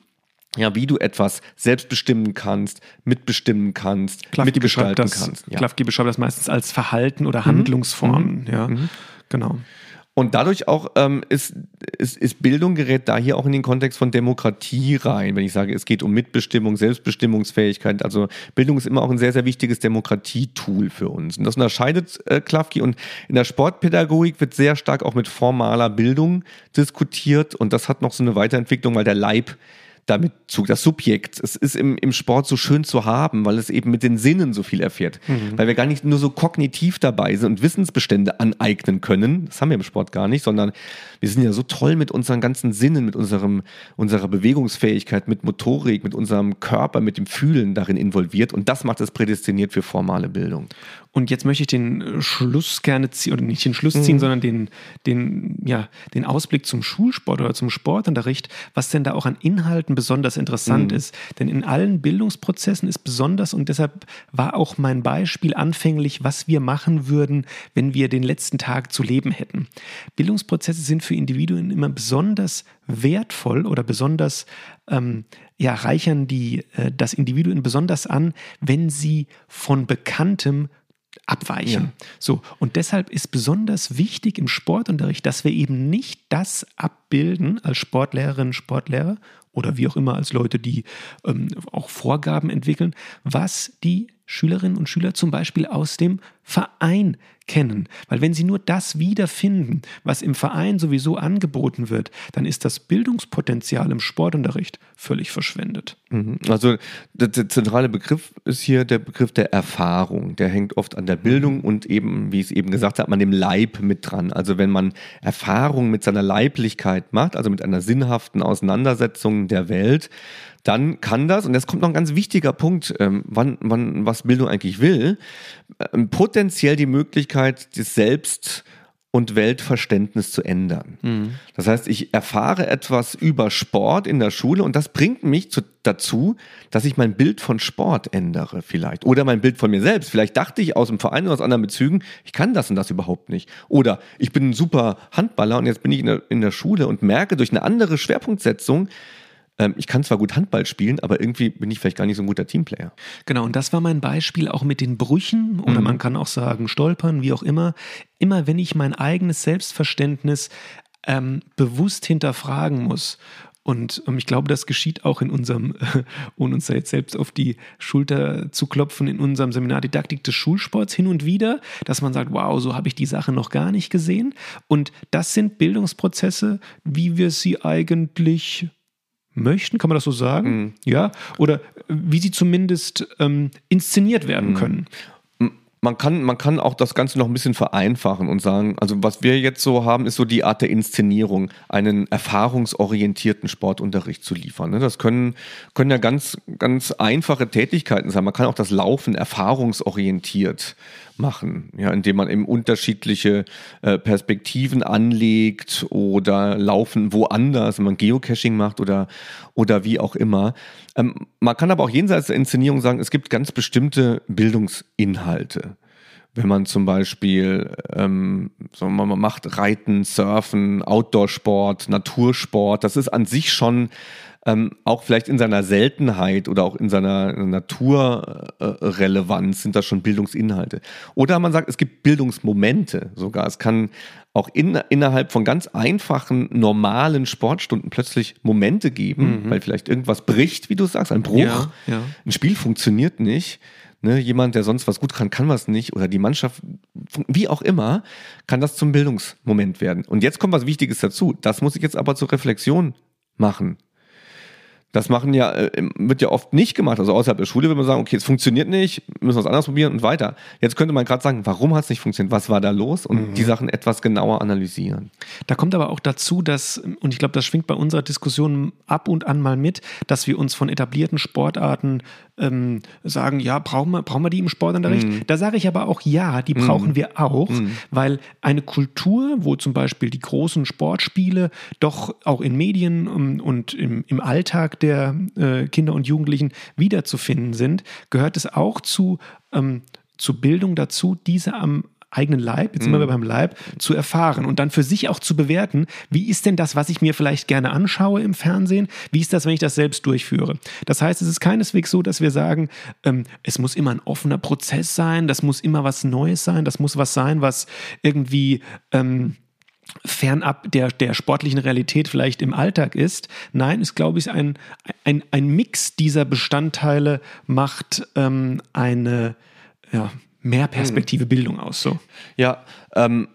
ja, wie du etwas selbst bestimmen kannst, mitbestimmen kannst, Klafki mitgestalten das, kannst. Ja. Klafki beschreibt das meistens als Verhalten oder Handlungsformen. Mhm. Ja, mhm. genau. Und dadurch auch ähm, ist, ist, ist Bildung gerät da hier auch in den Kontext von Demokratie rein, wenn ich sage, es geht um Mitbestimmung, Selbstbestimmungsfähigkeit. Also Bildung ist immer auch ein sehr, sehr wichtiges Demokratietool für uns. Und das unterscheidet äh, Klafki. Und in der Sportpädagogik wird sehr stark auch mit formaler Bildung diskutiert. Und das hat noch so eine Weiterentwicklung, weil der Leib damit zu, das Subjekt. Es ist im, im Sport so schön zu haben, weil es eben mit den Sinnen so viel erfährt. Mhm. Weil wir gar nicht nur so kognitiv dabei sind und Wissensbestände aneignen können. Das haben wir im Sport gar nicht, sondern wir sind ja so toll mit unseren ganzen Sinnen, mit unserem, unserer Bewegungsfähigkeit, mit Motorik, mit unserem Körper, mit dem Fühlen darin involviert. Und das macht es prädestiniert für formale Bildung. Und jetzt möchte ich den Schluss gerne ziehen, oder nicht den Schluss ziehen, mhm. sondern den, den, ja, den Ausblick zum Schulsport oder zum Sportunterricht, was denn da auch an Inhalten besonders interessant mhm. ist. Denn in allen Bildungsprozessen ist besonders, und deshalb war auch mein Beispiel anfänglich, was wir machen würden, wenn wir den letzten Tag zu leben hätten. Bildungsprozesse sind für Individuen immer besonders wertvoll oder besonders ähm, ja, reichern die, äh, das Individuum besonders an, wenn sie von Bekanntem abweichen. Ja. So, und deshalb ist besonders wichtig im Sportunterricht, dass wir eben nicht das abbilden als Sportlehrerinnen, Sportlehrer oder wie auch immer als Leute, die ähm, auch Vorgaben entwickeln, was die Schülerinnen und Schüler zum Beispiel aus dem Verein kennen. Weil wenn sie nur das wiederfinden, was im Verein sowieso angeboten wird, dann ist das Bildungspotenzial im Sportunterricht völlig verschwendet. Mhm. Also der, zentrale Begriff ist hier der Begriff der Erfahrung. Der hängt oft an der Bildung mhm. und eben, wie ich es eben gesagt habe, an dem Leib mit dran. Also wenn man Erfahrung mit seiner Leiblichkeit macht, also mit einer sinnhaften Auseinandersetzung der Welt, dann kann das, und jetzt kommt noch ein ganz wichtiger Punkt, ähm, wann, wann, was Bildung eigentlich will, ähm, potenziell die Möglichkeit, das Selbst- und Weltverständnis zu ändern. Mhm. Das heißt, ich erfahre etwas über Sport in der Schule und das bringt mich zu, dazu, dass ich mein Bild von Sport ändere vielleicht. Oder mein Bild von mir selbst. Vielleicht dachte ich aus dem Verein oder aus anderen Bezügen, ich kann das und das überhaupt nicht. Oder ich bin ein super Handballer und jetzt bin ich in der, in der Schule und merke durch eine andere Schwerpunktsetzung, ähm, ich kann zwar gut Handball spielen, aber irgendwie bin ich vielleicht gar nicht so ein guter Teamplayer. Genau, und das war mein Beispiel auch mit den Brüchen oder mhm. man kann auch sagen Stolpern, wie auch immer. Immer wenn ich mein eigenes Selbstverständnis ähm, bewusst hinterfragen muss und ähm, ich glaube, das geschieht auch in unserem, äh, ohne uns da jetzt selbst auf die Schulter zu klopfen, in unserem Seminar Didaktik des Schulsports hin und wieder, dass man sagt, wow, so habe ich die Sache noch gar nicht gesehen. Und das sind Bildungsprozesse, wie wir sie eigentlich möchten, kann man das so sagen? Mhm. Ja, oder wie sie zumindest ähm, inszeniert werden mhm. können. Man kann, man kann auch das Ganze noch ein bisschen vereinfachen und sagen, also was wir jetzt so haben, ist so die Art der Inszenierung, einen erfahrungsorientierten Sportunterricht zu liefern. Ne? Das können, können ja ganz, ganz einfache Tätigkeiten sein. Man kann auch das Laufen erfahrungsorientiert machen, ja, indem man eben unterschiedliche äh, Perspektiven anlegt oder laufen woanders, wenn man Geocaching macht oder, oder wie auch immer. Ähm, man kann aber auch jenseits der Inszenierung sagen, es gibt ganz bestimmte Bildungsinhalte wenn man zum Beispiel ähm, sagen wir mal, macht Reiten, Surfen, Outdoor-Sport, Natursport, das ist an sich schon ähm, auch vielleicht in seiner Seltenheit oder auch in seiner Naturrelevanz sind das schon Bildungsinhalte. Oder man sagt, es gibt Bildungsmomente sogar. Es kann auch in, innerhalb von ganz einfachen, normalen Sportstunden plötzlich Momente geben, mhm. weil vielleicht irgendwas bricht, wie du sagst, ein Bruch. Ja, ja. Ein Spiel funktioniert nicht. Ne, jemand, der sonst was gut kann, kann was nicht. Oder die Mannschaft, wie auch immer, kann das zum Bildungsmoment werden. Und jetzt kommt was Wichtiges dazu. Das muss ich jetzt aber zur Reflexion machen. Das machen ja, äh, wird ja oft nicht gemacht. Also außerhalb der Schule würde man sagen, okay, es funktioniert nicht, müssen wir es anders probieren und weiter. Jetzt könnte man gerade sagen, warum hat es nicht funktioniert? Was war da los? Und mhm. die Sachen etwas genauer analysieren. Da kommt aber auch dazu, dass, und ich glaube, das schwingt bei unserer Diskussion ab und an mal mit, dass wir uns von etablierten Sportarten ähm, sagen, ja, brauchen wir, brauchen wir die im Sportunterricht? Mhm. Da sage ich aber auch, ja, die brauchen mhm. wir auch, mhm. weil eine Kultur, wo zum Beispiel die großen Sportspiele doch auch in Medien und, und im, im Alltag der äh, Kinder und Jugendlichen wiederzufinden sind, gehört es auch zu, ähm, zu Bildung dazu, diese am eigenen Leib, jetzt sind wir mhm. beim Leib, zu erfahren und dann für sich auch zu bewerten, wie ist denn das, was ich mir vielleicht gerne anschaue im Fernsehen, wie ist das, wenn ich das selbst durchführe. Das heißt, es ist keineswegs so, dass wir sagen, ähm, es muss immer ein offener Prozess sein, das muss immer was Neues sein, das muss was sein, was irgendwie... Ähm, fernab der, der sportlichen Realität vielleicht im Alltag ist. Nein, ist, glaube ich, ein, ein, ein Mix dieser Bestandteile macht ähm, eine, ja, mehr Perspektive Bildung aus. So. Ja, ähm,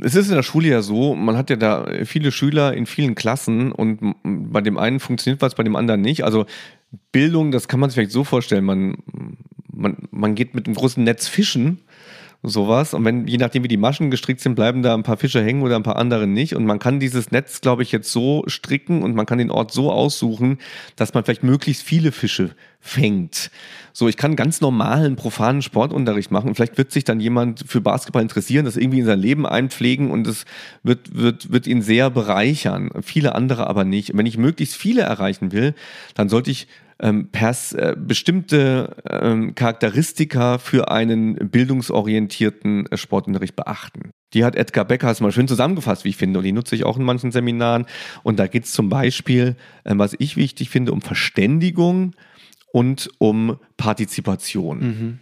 es ist in der Schule ja so, man hat ja da viele Schüler in vielen Klassen und bei dem einen funktioniert was, bei dem anderen nicht. Also Bildung, das kann man sich vielleicht so vorstellen, man, man, man geht mit einem großen Netz fischen sowas. Und wenn, je nachdem wie die Maschen gestrickt sind, bleiben da ein paar Fische hängen oder ein paar andere nicht. Und man kann dieses Netz, glaube ich, jetzt so stricken und man kann den Ort so aussuchen, dass man vielleicht möglichst viele Fische fängt. So, ich kann ganz normalen, profanen Sportunterricht machen. vielleicht wird sich dann jemand für Basketball interessieren, das irgendwie in sein Leben einpflegen und es wird, wird, wird ihn sehr bereichern. Viele andere aber nicht. wenn ich möglichst viele erreichen will, dann sollte ich ähm, pers äh, bestimmte ähm, Charakteristika für einen bildungsorientierten äh, Sportunterricht beachten. Die hat Edgar Becker mal schön zusammengefasst, wie ich finde, und die nutze ich auch in manchen Seminaren. Und da geht es zum Beispiel, äh, was ich wichtig finde, um Verständigung und um Partizipation. Mhm.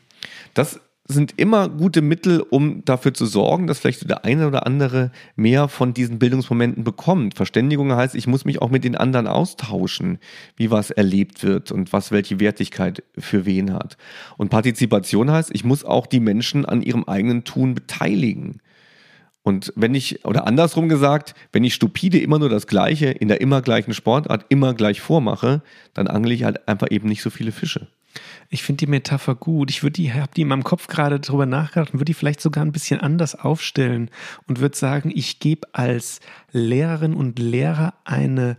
Das sind immer gute Mittel, um dafür zu sorgen, dass vielleicht der eine oder andere mehr von diesen Bildungsmomenten bekommt. Verständigung heißt, ich muss mich auch mit den anderen austauschen, wie was erlebt wird und was welche Wertigkeit für wen hat. Und Partizipation heißt, ich muss auch die Menschen an ihrem eigenen Tun beteiligen. Und wenn ich, oder andersrum gesagt, wenn ich stupide immer nur das Gleiche in der immer gleichen Sportart immer gleich vormache, dann angle ich halt einfach eben nicht so viele Fische. Ich finde die Metapher gut. Ich würde die, habe die in meinem Kopf gerade drüber nachgedacht und würde die vielleicht sogar ein bisschen anders aufstellen und würde sagen, ich gebe als Lehrerin und Lehrer eine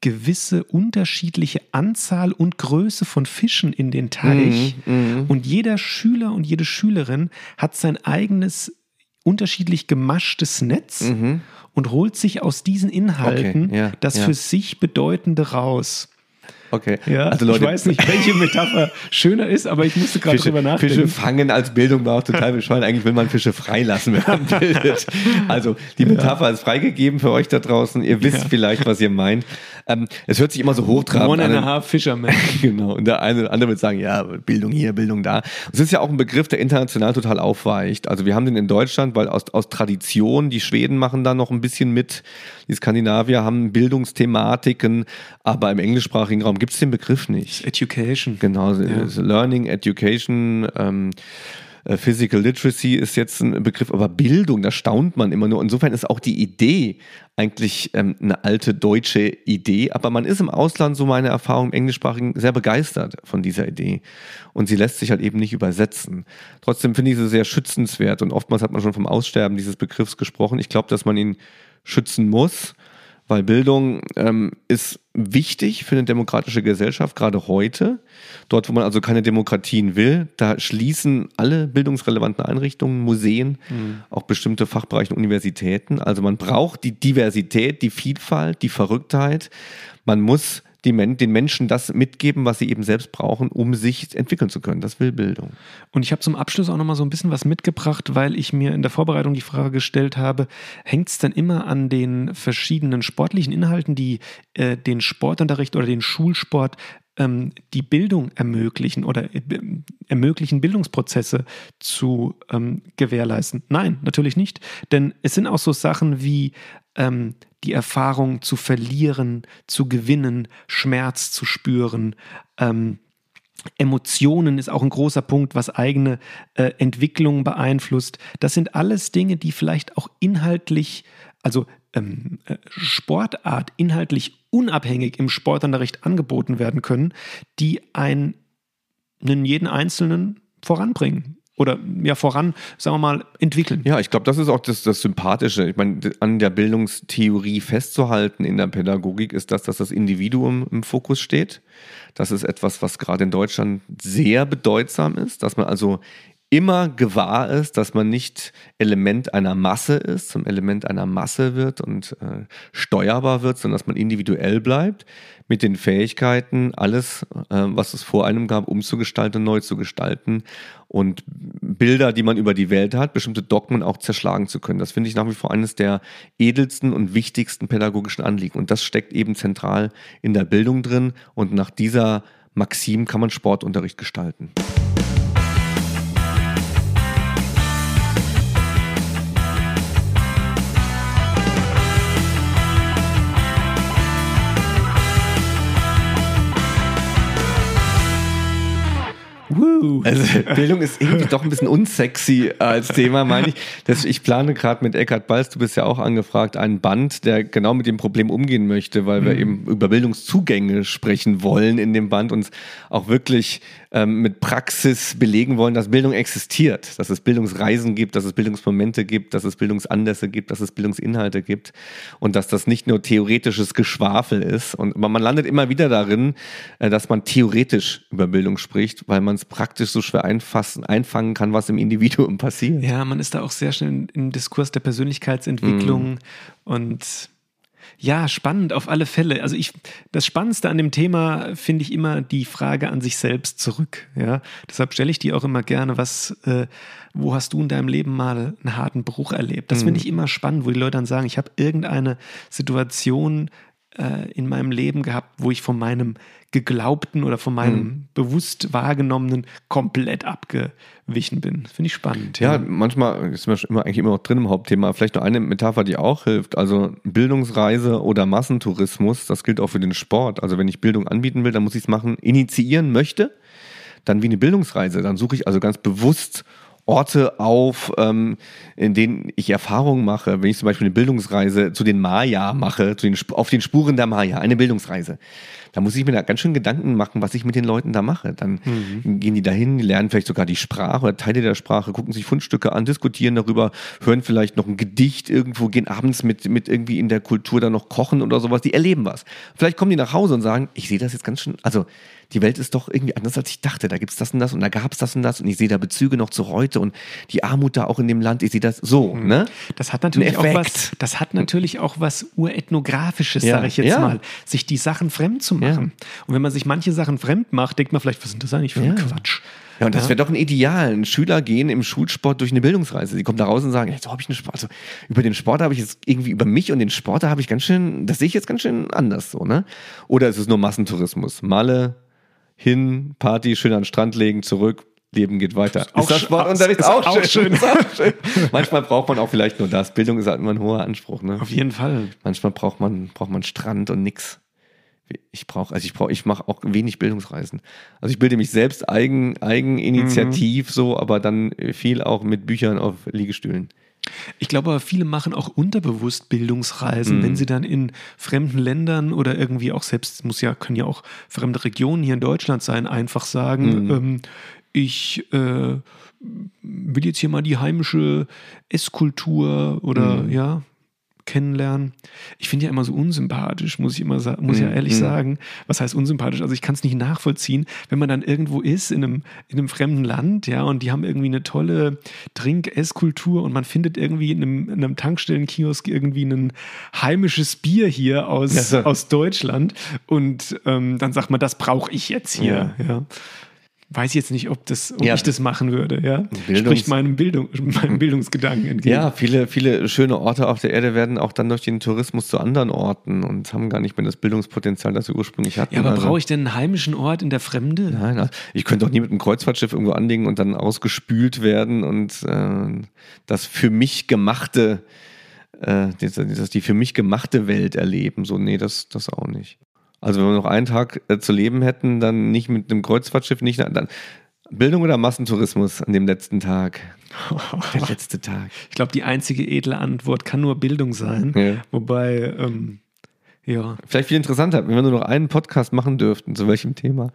gewisse unterschiedliche Anzahl und Größe von Fischen in den Teich. Mm, mm. Und jeder Schüler und jede Schülerin hat sein eigenes unterschiedlich gemaschtes Netz mhm. und holt sich aus diesen Inhalten okay, ja, das ja. für sich Bedeutende raus. Okay. Ja, also Leute, ich weiß nicht, welche Metapher schöner ist, aber ich musste gerade drüber nachdenken. Fische fangen als Bildung war auch total bescheuert. Eigentlich will man Fische freilassen, wenn man bildet. Also die Metapher ja. ist freigegeben für euch da draußen. Ihr wisst ja. vielleicht, was ihr meint. Ähm, es hört sich immer so hochtrabend an. One and a half Fisherman. genau. Und der eine oder andere wird sagen, ja, Bildung hier, Bildung da. Es ist ja auch ein Begriff, der international total aufweicht. Also wir haben den in Deutschland, weil aus, aus Tradition, die Schweden machen da noch ein bisschen mit. Die Skandinavier haben Bildungsthematiken, aber im englischsprachigen Raum gibt es den Begriff nicht. Education. Genau, ja. Learning, Education, ähm, äh, Physical Literacy ist jetzt ein Begriff, aber Bildung, da staunt man immer nur. Insofern ist auch die Idee eigentlich ähm, eine alte deutsche Idee, aber man ist im Ausland, so meine Erfahrung im Englischsprachigen, sehr begeistert von dieser Idee. Und sie lässt sich halt eben nicht übersetzen. Trotzdem finde ich sie sehr schützenswert und oftmals hat man schon vom Aussterben dieses Begriffs gesprochen. Ich glaube, dass man ihn schützen muss, weil Bildung ähm, ist wichtig für eine demokratische Gesellschaft, gerade heute. Dort, wo man also keine Demokratien will, da schließen alle bildungsrelevanten Einrichtungen, Museen, mhm. auch bestimmte Fachbereiche, Universitäten. Also man braucht die Diversität, die Vielfalt, die Verrücktheit. Man muss die Men den Menschen das mitgeben, was sie eben selbst brauchen, um sich entwickeln zu können. Das will Bildung. Und ich habe zum Abschluss auch nochmal so ein bisschen was mitgebracht, weil ich mir in der Vorbereitung die Frage gestellt habe, hängt es dann immer an den verschiedenen sportlichen Inhalten, die äh, den Sportunterricht oder den Schulsport ähm, die Bildung ermöglichen oder äh, ermöglichen, Bildungsprozesse zu ähm, gewährleisten? Nein, natürlich nicht. Denn es sind auch so Sachen wie ähm, die Erfahrung zu verlieren, zu gewinnen, Schmerz zu spüren. Ähm, Emotionen ist auch ein großer Punkt, was eigene äh, Entwicklung beeinflusst. Das sind alles Dinge, die vielleicht auch inhaltlich, also ähm, äh, Sportart inhaltlich unabhängig im Sportunterricht angeboten werden können, die einen, jeden Einzelnen voranbringen oder ja voran, sagen wir mal, entwickeln. Ja, ich glaube, das ist auch das, das Sympathische. Ich meine, an der Bildungstheorie festzuhalten in der Pädagogik ist das, dass das Individuum im Fokus steht. Das ist etwas, was gerade in Deutschland sehr bedeutsam ist, dass man also immer gewahr ist, dass man nicht Element einer Masse ist, zum Element einer Masse wird und äh, steuerbar wird, sondern dass man individuell bleibt mit den Fähigkeiten, alles, äh, was es vor einem gab, umzugestalten, neu zu gestalten und Bilder, die man über die Welt hat, bestimmte Dogmen auch zerschlagen zu können. Das finde ich nach wie vor eines der edelsten und wichtigsten pädagogischen Anliegen. Und das steckt eben zentral in der Bildung drin und nach dieser Maxim kann man Sportunterricht gestalten. Also Bildung ist irgendwie doch ein bisschen unsexy als Thema, meine ich. Das, ich plane gerade mit Eckhard Balz, du bist ja auch angefragt, einen Band, der genau mit dem Problem umgehen möchte, weil wir mhm. eben über Bildungszugänge sprechen wollen in dem Band und auch wirklich ähm, mit Praxis belegen wollen, dass Bildung existiert, dass es Bildungsreisen gibt, dass es Bildungsmomente gibt, dass es Bildungsanlässe gibt, dass es Bildungsinhalte gibt und dass das nicht nur theoretisches Geschwafel ist. Und man landet immer wieder darin, äh, dass man theoretisch über Bildung spricht, weil man es praktisch so schwer einfassen, einfangen kann, was im Individuum passiert. Ja, man ist da auch sehr schnell im Diskurs der Persönlichkeitsentwicklung mm. und ja, spannend auf alle Fälle. Also ich, das Spannendste an dem Thema finde ich immer die Frage an sich selbst zurück. Ja, deshalb stelle ich die auch immer gerne. Was, äh, wo hast du in deinem Leben mal einen harten Bruch erlebt? Das mhm. finde ich immer spannend, wo die Leute dann sagen, ich habe irgendeine Situation äh, in meinem Leben gehabt, wo ich von meinem geglaubten oder von meinem hm. bewusst wahrgenommenen komplett abgewichen bin. Finde ich spannend. Ja, ja manchmal ist man immer, eigentlich immer noch drin im Hauptthema. Vielleicht noch eine Metapher, die auch hilft. Also Bildungsreise oder Massentourismus, das gilt auch für den Sport. Also wenn ich Bildung anbieten will, dann muss ich es machen, initiieren möchte, dann wie eine Bildungsreise. Dann suche ich also ganz bewusst Orte auf, ähm, in denen ich Erfahrungen mache. Wenn ich zum Beispiel eine Bildungsreise zu den Maya mache, zu den, auf den Spuren der Maya, eine Bildungsreise, da muss ich mir da ganz schön Gedanken machen, was ich mit den Leuten da mache. Dann mhm. gehen die dahin, lernen vielleicht sogar die Sprache oder Teile der Sprache, gucken sich Fundstücke an, diskutieren darüber, hören vielleicht noch ein Gedicht irgendwo, gehen abends mit, mit irgendwie in der Kultur da noch kochen oder sowas. Die erleben was. Vielleicht kommen die nach Hause und sagen, ich sehe das jetzt ganz schön, also die Welt ist doch irgendwie anders, als ich dachte. Da gibt es das und das und da gab es das und das und ich sehe da Bezüge noch zu heute und die Armut da auch in dem Land, ich sehe das so. Mhm. Ne? Das hat natürlich auch was, das hat natürlich auch was urethnografisches, ja. sage ich jetzt ja. mal, sich die Sachen fremd zu machen. Ja. Und wenn man sich manche Sachen fremd macht, denkt man vielleicht, was sind das eigentlich für ein Quatsch? Ja, und das wäre doch ein Ideal. Ein Schüler gehen im Schulsport durch eine Bildungsreise. Sie kommen da raus und sagen, jetzt habe ich eine Sport. Also über den Sport habe ich jetzt irgendwie über mich und den Sport habe ich ganz schön, das sehe ich jetzt ganz schön anders so, ne? Oder ist es nur Massentourismus? Malle, hin, Party, schön an den Strand legen, zurück, Leben geht weiter. Ist, ist das Sportunterricht ist auch, auch, schön. Ist auch schön. Manchmal braucht man auch vielleicht nur das. Bildung ist halt immer ein hoher Anspruch. Ne? Auf jeden Fall. Manchmal braucht man, braucht man Strand und nix. Ich brauche, also ich brauche, ich mache auch wenig Bildungsreisen. Also ich bilde mich selbst eigen, eigeninitiativ mhm. so, aber dann viel auch mit Büchern auf Liegestühlen. Ich glaube, viele machen auch unterbewusst Bildungsreisen, mm. wenn sie dann in fremden Ländern oder irgendwie auch selbst, muss ja, können ja auch fremde Regionen hier in Deutschland sein, einfach sagen, mm. ähm, ich äh, will jetzt hier mal die heimische Esskultur oder mm. ja, kennenlernen. Ich finde ja immer so unsympathisch, muss ich immer muss ja mhm, ehrlich mm. sagen. Was heißt unsympathisch? Also ich kann es nicht nachvollziehen, wenn man dann irgendwo ist in einem, in einem fremden Land, ja, und die haben irgendwie eine tolle Trink-Esskultur und man findet irgendwie in einem, in einem Tankstellenkiosk irgendwie ein heimisches Bier hier aus, ja, so. aus Deutschland und ähm, dann sagt man, das brauche ich jetzt hier. Ja. ja weiß ich jetzt nicht, ob, das, ob ja. ich das machen würde. Ja? Bildungs Spricht meinem, Bildung, meinem Bildungsgedanken entgegen. Ja, viele, viele schöne Orte auf der Erde werden auch dann durch den Tourismus zu anderen Orten und haben gar nicht mehr das Bildungspotenzial, das sie ursprünglich hatten. Ja, aber also, brauche ich denn einen heimischen Ort in der Fremde? Nein, also ich könnte auch nie mit einem Kreuzfahrtschiff irgendwo anlegen und dann ausgespült werden und äh, das für mich gemachte, äh, das, die für mich gemachte Welt erleben. So, nee, das, das auch nicht. Also wenn wir noch einen Tag äh, zu leben hätten, dann nicht mit einem Kreuzfahrtschiff, nicht dann Bildung oder Massentourismus an dem letzten Tag? Der letzte Tag. Ich glaube, die einzige edle Antwort kann nur Bildung sein. Ja. Wobei, ähm, ja. Vielleicht viel interessanter, wenn wir nur noch einen Podcast machen dürften, zu welchem Thema?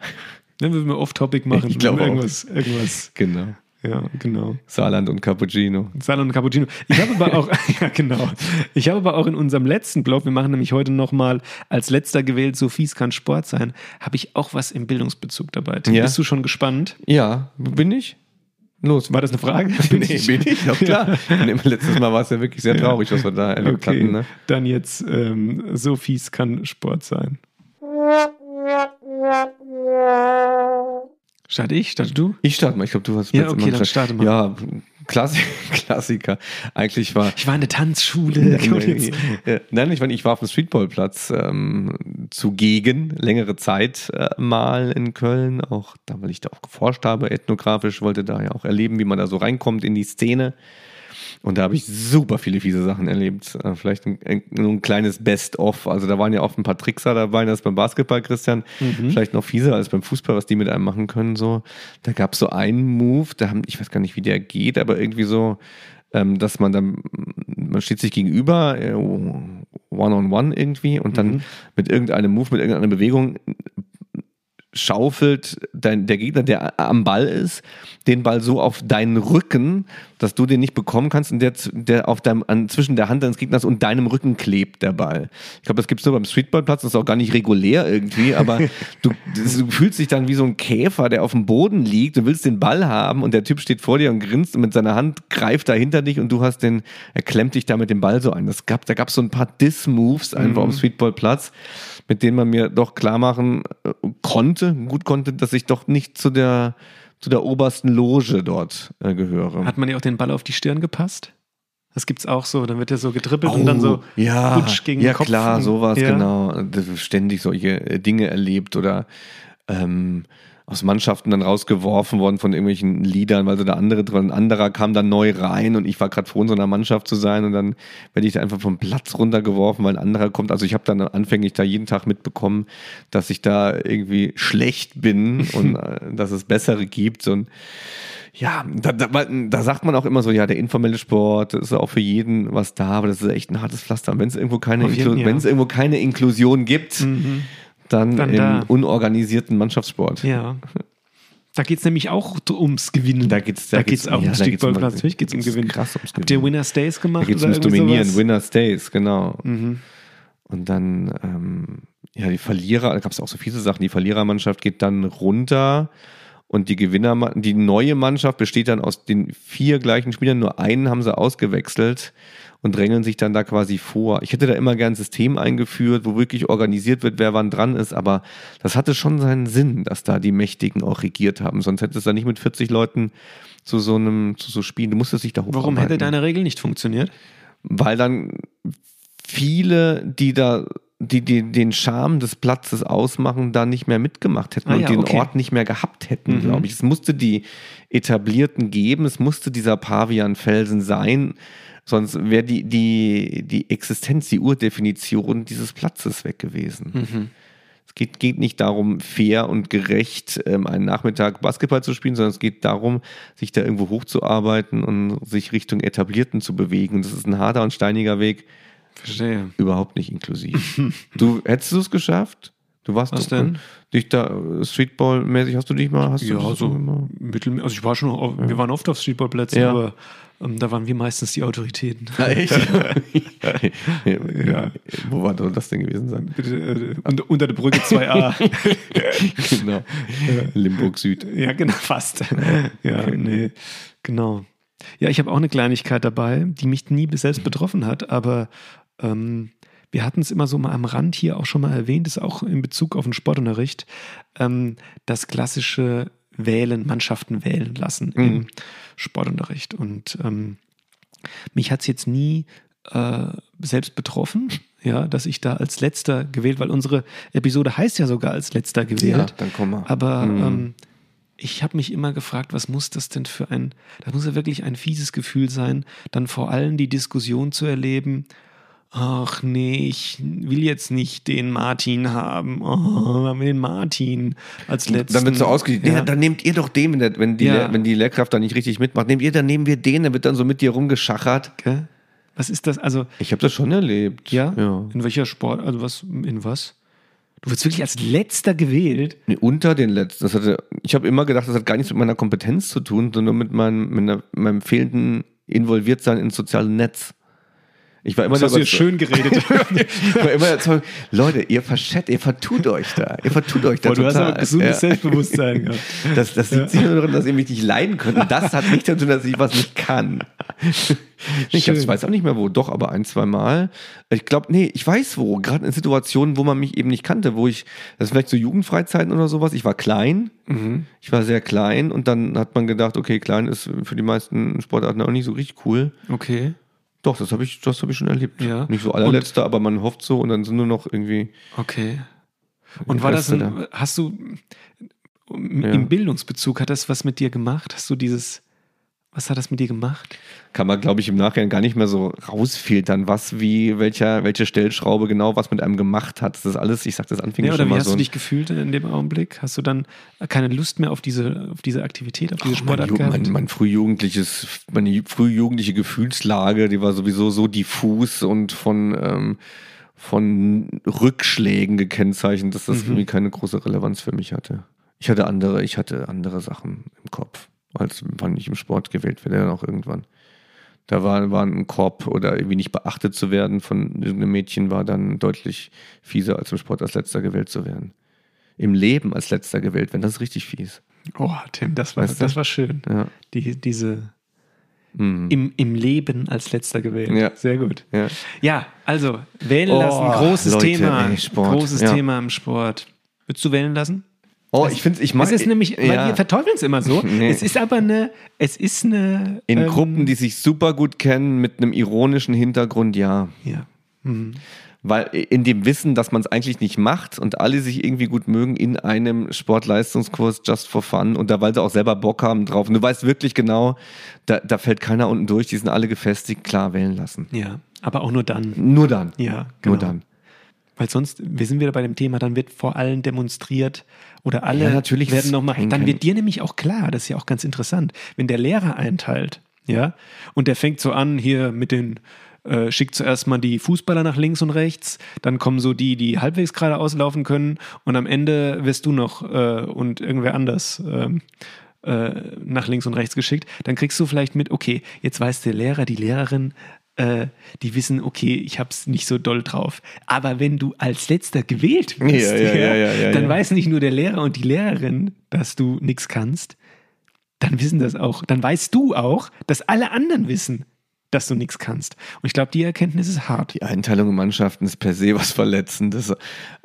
Dann würden wir Off-Topic machen. Ich glaube irgendwas, irgendwas. Genau. Ja, genau. Saarland und Cappuccino. Saarland und Cappuccino. Ich habe aber auch, ja genau. Ich habe aber auch in unserem letzten Blog, wir machen nämlich heute nochmal als letzter gewählt, so fies kann Sport sein, habe ich auch was im Bildungsbezug dabei. Ja. Bist du schon gespannt? Ja, bin ich. Los. War das eine Frage? Bin nee, ich? bin ich, ja klar. letztes Mal war es ja wirklich sehr traurig, was wir da erlebt okay. hatten. Ne? Dann jetzt, ähm, so fies kann Sport sein. Starte ich? Starte du? Ich starte mal. Ich glaube, du hast Ja, okay, dann starte mal. Ja, Klassik, Klassiker. Eigentlich war. Ich war in der Tanzschule. Nein, ich war, ich war auf dem Streetballplatz ähm, zugegen, längere Zeit äh, mal in Köln. Auch da, weil ich da auch geforscht habe, ethnografisch, wollte da ja auch erleben, wie man da so reinkommt in die Szene. Und da habe ich super viele fiese Sachen erlebt. Äh, vielleicht ein, ein kleines Best-of. Also da waren ja oft ein paar Trickser dabei, das beim Basketball, Christian. Mhm. Vielleicht noch fieser als beim Fußball, was die mit einem machen können. So. Da gab es so einen Move, da haben, ich weiß gar nicht, wie der geht, aber irgendwie so, ähm, dass man dann, man steht sich gegenüber, äh, one-on-one -on -one irgendwie und dann mhm. mit irgendeinem Move, mit irgendeiner Bewegung schaufelt dein, der Gegner, der am Ball ist, den Ball so auf deinen Rücken, dass du den nicht bekommen kannst und der, der auf deinem, an, zwischen der Hand deines Gegners und deinem Rücken klebt, der Ball. Ich glaube, das gibt es nur beim Streetballplatz, das ist auch gar nicht regulär irgendwie, aber du, du, fühlst dich dann wie so ein Käfer, der auf dem Boden liegt, du willst den Ball haben und der Typ steht vor dir und grinst und mit seiner Hand greift da hinter dich und du hast den, er klemmt dich da mit dem Ball so ein. Das gab, da gab es so ein paar Diss-Moves einfach mhm. am Streetballplatz mit denen man mir doch klar machen äh, konnte, gut konnte, dass ich doch nicht zu der, zu der obersten Loge dort äh, gehöre. Hat man ja auch den Ball auf die Stirn gepasst? Das gibt's auch so, dann wird er so getrippelt oh, und dann so ja, Putsch gegen ja, den Kopf. Ja, klar, sowas, genau. Ständig solche äh, Dinge erlebt oder ähm, aus Mannschaften dann rausgeworfen worden von irgendwelchen Liedern, weil so der andere drin, ein anderer kam dann neu rein und ich war gerade froh, in so einer Mannschaft zu sein und dann werde ich da einfach vom Platz runtergeworfen, weil ein anderer kommt. Also ich habe dann anfänglich da jeden Tag mitbekommen, dass ich da irgendwie schlecht bin und äh, dass es bessere gibt und ja, da, da, da, sagt man auch immer so, ja, der informelle Sport ist auch für jeden was da, aber das ist echt ein hartes Pflaster. Wenn es irgendwo keine, jeden, ja. wenn es irgendwo keine Inklusion gibt, mhm dann, dann im da. unorganisierten Mannschaftssport. Ja. Da geht es nämlich auch ums Gewinnen. Da geht es da da geht's auch ja, um Stickballplatz. Natürlich geht es um Gewinnen. Krass ums Gewinnen. Habt ihr Winner Stays gemacht? Da geht es ums Dominieren. Sowas? Winner Stays, genau. Mhm. Und dann, ähm, ja, die Verlierer, da gab es auch so viele Sachen. Die Verlierermannschaft geht dann runter und die Gewinner, die neue Mannschaft besteht dann aus den vier gleichen Spielern. Nur einen haben sie ausgewechselt und drängeln sich dann da quasi vor. Ich hätte da immer gern ein System eingeführt, wo wirklich organisiert wird, wer wann dran ist, aber das hatte schon seinen Sinn, dass da die Mächtigen auch regiert haben. Sonst hätte es da nicht mit 40 Leuten zu so einem, zu so spielen. Du musstest dich da hocharbeiten. Warum hätte deine Regel nicht funktioniert? Weil dann viele, die da die, die den Charme des Platzes ausmachen, da nicht mehr mitgemacht hätten ah, und ja, den okay. Ort nicht mehr gehabt hätten, mhm. glaube ich. Es musste die Etablierten geben, es musste dieser Pavianfelsen sein, Sonst wäre die, die, die Existenz, die Urdefinition dieses Platzes weg gewesen. Mhm. Es geht, geht nicht darum, fair und gerecht ähm, einen Nachmittag Basketball zu spielen, sondern es geht darum, sich da irgendwo hochzuarbeiten und sich Richtung Etablierten zu bewegen. Und das ist ein harter und steiniger Weg. Verstehe. Überhaupt nicht inklusiv. du hättest du es geschafft? Du warst Was doch, denn? Dich da äh, Streetball-mäßig hast du dich mal? Hast Ja, so mittel, also ich war schon, auf, wir waren oft auf Streetballplätzen, Ja. aber ähm, da waren wir meistens die Autoritäten. Ah, echt? ja. Ja. Wo war das denn gewesen sein? Bitte, äh, unter, unter der Brücke 2a. genau. Limburg Süd. ja, genau, fast. ja, nee, genau. Ja, ich habe auch eine Kleinigkeit dabei, die mich nie selbst betroffen hat, aber ähm, wir hatten es immer so mal am Rand hier auch schon mal erwähnt, ist auch in Bezug auf den Sportunterricht, ähm, das klassische Wählen, Mannschaften wählen lassen im Mhm. Sportunterricht. Und ähm, mich hat es jetzt nie äh, selbst betroffen, ja, dass ich da als letzter gewählt, weil unsere Episode heißt ja sogar als letzter gewählt. Ja, dann komm mal. Aber Mhm. ähm, ich habe mich immer gefragt, was muss das denn für ein, das muss ja wirklich ein fieses Gefühl sein, dann vor allem die Diskussion zu erleben, ach nee, ich will jetzt nicht den Martin haben, oh, haben wir den Martin als letzten. Dann wird so ausgeglichen. Ja. Ja. dann nehmt ihr doch den, wenn, der, wenn, die, Ja. Wenn die Lehrkraft da nicht richtig mitmacht. Nehmt ihr, dann nehmen wir den, dann wird dann so mit dir rumgeschachert. Gell? Was ist das? Also, Ich habe das schon erlebt. ja? ja. In welcher Sport, also was, in was? Du wirst wirklich als letzter gewählt. Nee, unter den letzten. Das hatte, ich habe immer gedacht, das hat gar nichts mit meiner Kompetenz zu tun, sondern mit meinem, mit meiner- meinem fehlenden Involviertsein ins soziale Netz. Ich war immer Das hast du der jetzt schön geredet. ich war immer der Überzeugung, Leute, ihr verschätzt, ihr vertut euch da. Ihr vertut euch da Boah, du hast total. aber gesundes Ja. Selbstbewusstsein gehabt. Das, das liegt nicht nur daran, dass ihr mich nicht leiden könnt. Und das hat nicht damit zu tun, dass ich was nicht kann. Ich, Schön. ich weiß auch nicht mehr wo, doch, aber ein, zwei Mal. Ich glaube, nee, ich weiß wo. Gerade in Situationen, wo man mich eben nicht kannte, wo ich, das ist vielleicht so Jugendfreizeiten oder sowas. Ich war klein. Mhm. Ich war sehr klein und dann hat man gedacht, okay, klein ist für die meisten Sportarten auch nicht so richtig cool. Okay. Doch, das habe ich, das habe ich schon erlebt. Ja. Nicht so allerletzter, aber man hofft so und dann sind nur noch irgendwie. Okay. Und war das Reste ein, hast du im Ja. im Bildungsbezug, hat das was mit dir gemacht? Hast du dieses, was hat das mit dir gemacht? kann man, glaube ich, im Nachhinein gar nicht mehr so rausfiltern, was wie, welcher, welche Stellschraube genau was mit einem gemacht hat. Das ist alles, ich sag das Anfänger Ja, oder schon wie mal hast so. du dich gefühlt in dem Augenblick? Hast du dann keine Lust mehr auf diese, auf diese Aktivität, auf diese Ach, mein, Sportart Ju- gehabt? mein, mein frühjugendliches, meine ju- frühjugendliche Gefühlslage, die war sowieso so diffus und von, ähm, von Rückschlägen gekennzeichnet, dass das Mhm. irgendwie keine große Relevanz für mich hatte. Ich hatte andere, ich hatte andere Sachen im Kopf, als wann ich im Sport gewählt werde, dann auch irgendwann. Da war, war ein Korb oder irgendwie nicht beachtet zu werden von irgendeinem Mädchen war dann deutlich fieser als im Sport als letzter gewählt zu werden. Im Leben als letzter gewählt werden, das ist richtig fies. oh, Tim, das war, Weißt du? das war schön. Ja. Die, diese Mhm. im, im Leben als letzter gewählt. Ja. Sehr gut. ja. Ja, also wählen Oh, lassen, großes Leute, Thema. ey. Großes. Thema im Sport. Würdest du wählen lassen? Oh, ich finde ich mag. Es ist nämlich, weil ja, wir verteufeln es immer so. Nee. Es ist aber eine, es ist eine. in ähm, Gruppen, die sich super gut kennen, mit einem ironischen Hintergrund, ja. Ja. Mhm. Weil in dem Wissen, dass man es eigentlich nicht macht und alle sich irgendwie gut mögen in einem Sportleistungskurs just for fun und da, weil sie auch selber Bock haben drauf. Und du weißt wirklich genau, da, da fällt keiner unten durch, die sind alle gefestigt, klar wählen lassen. Ja, aber auch nur dann. Nur dann. Ja, genau. Nur dann. Weil sonst, wir sind wieder bei dem Thema, dann wird vor allen demonstriert oder alle Ja, natürlich, werden nochmal, dann wird dir nämlich auch klar, das ist ja auch ganz interessant, wenn der Lehrer einteilt, ja, und der fängt so an hier mit den, äh, schickt zuerst mal die Fußballer nach links und rechts, dann kommen so die, die halbwegs geradeaus laufen können und am Ende wirst du noch äh, und irgendwer anders ähm, äh, nach links und rechts geschickt, dann kriegst du vielleicht mit, okay, jetzt weiß der Lehrer, die Lehrerin, äh, die wissen, okay, ich hab's nicht so doll drauf. Aber wenn du als letzter gewählt wirst, Ja, ja, ja, dann weiß nicht nur der Lehrer und die Lehrerin, dass du nichts kannst, dann wissen das auch. Dann weißt du auch, dass alle anderen wissen, dass du nichts kannst. Und ich glaube, die Erkenntnis ist hart. Die Einteilung in Mannschaften ist per se was Verletzendes.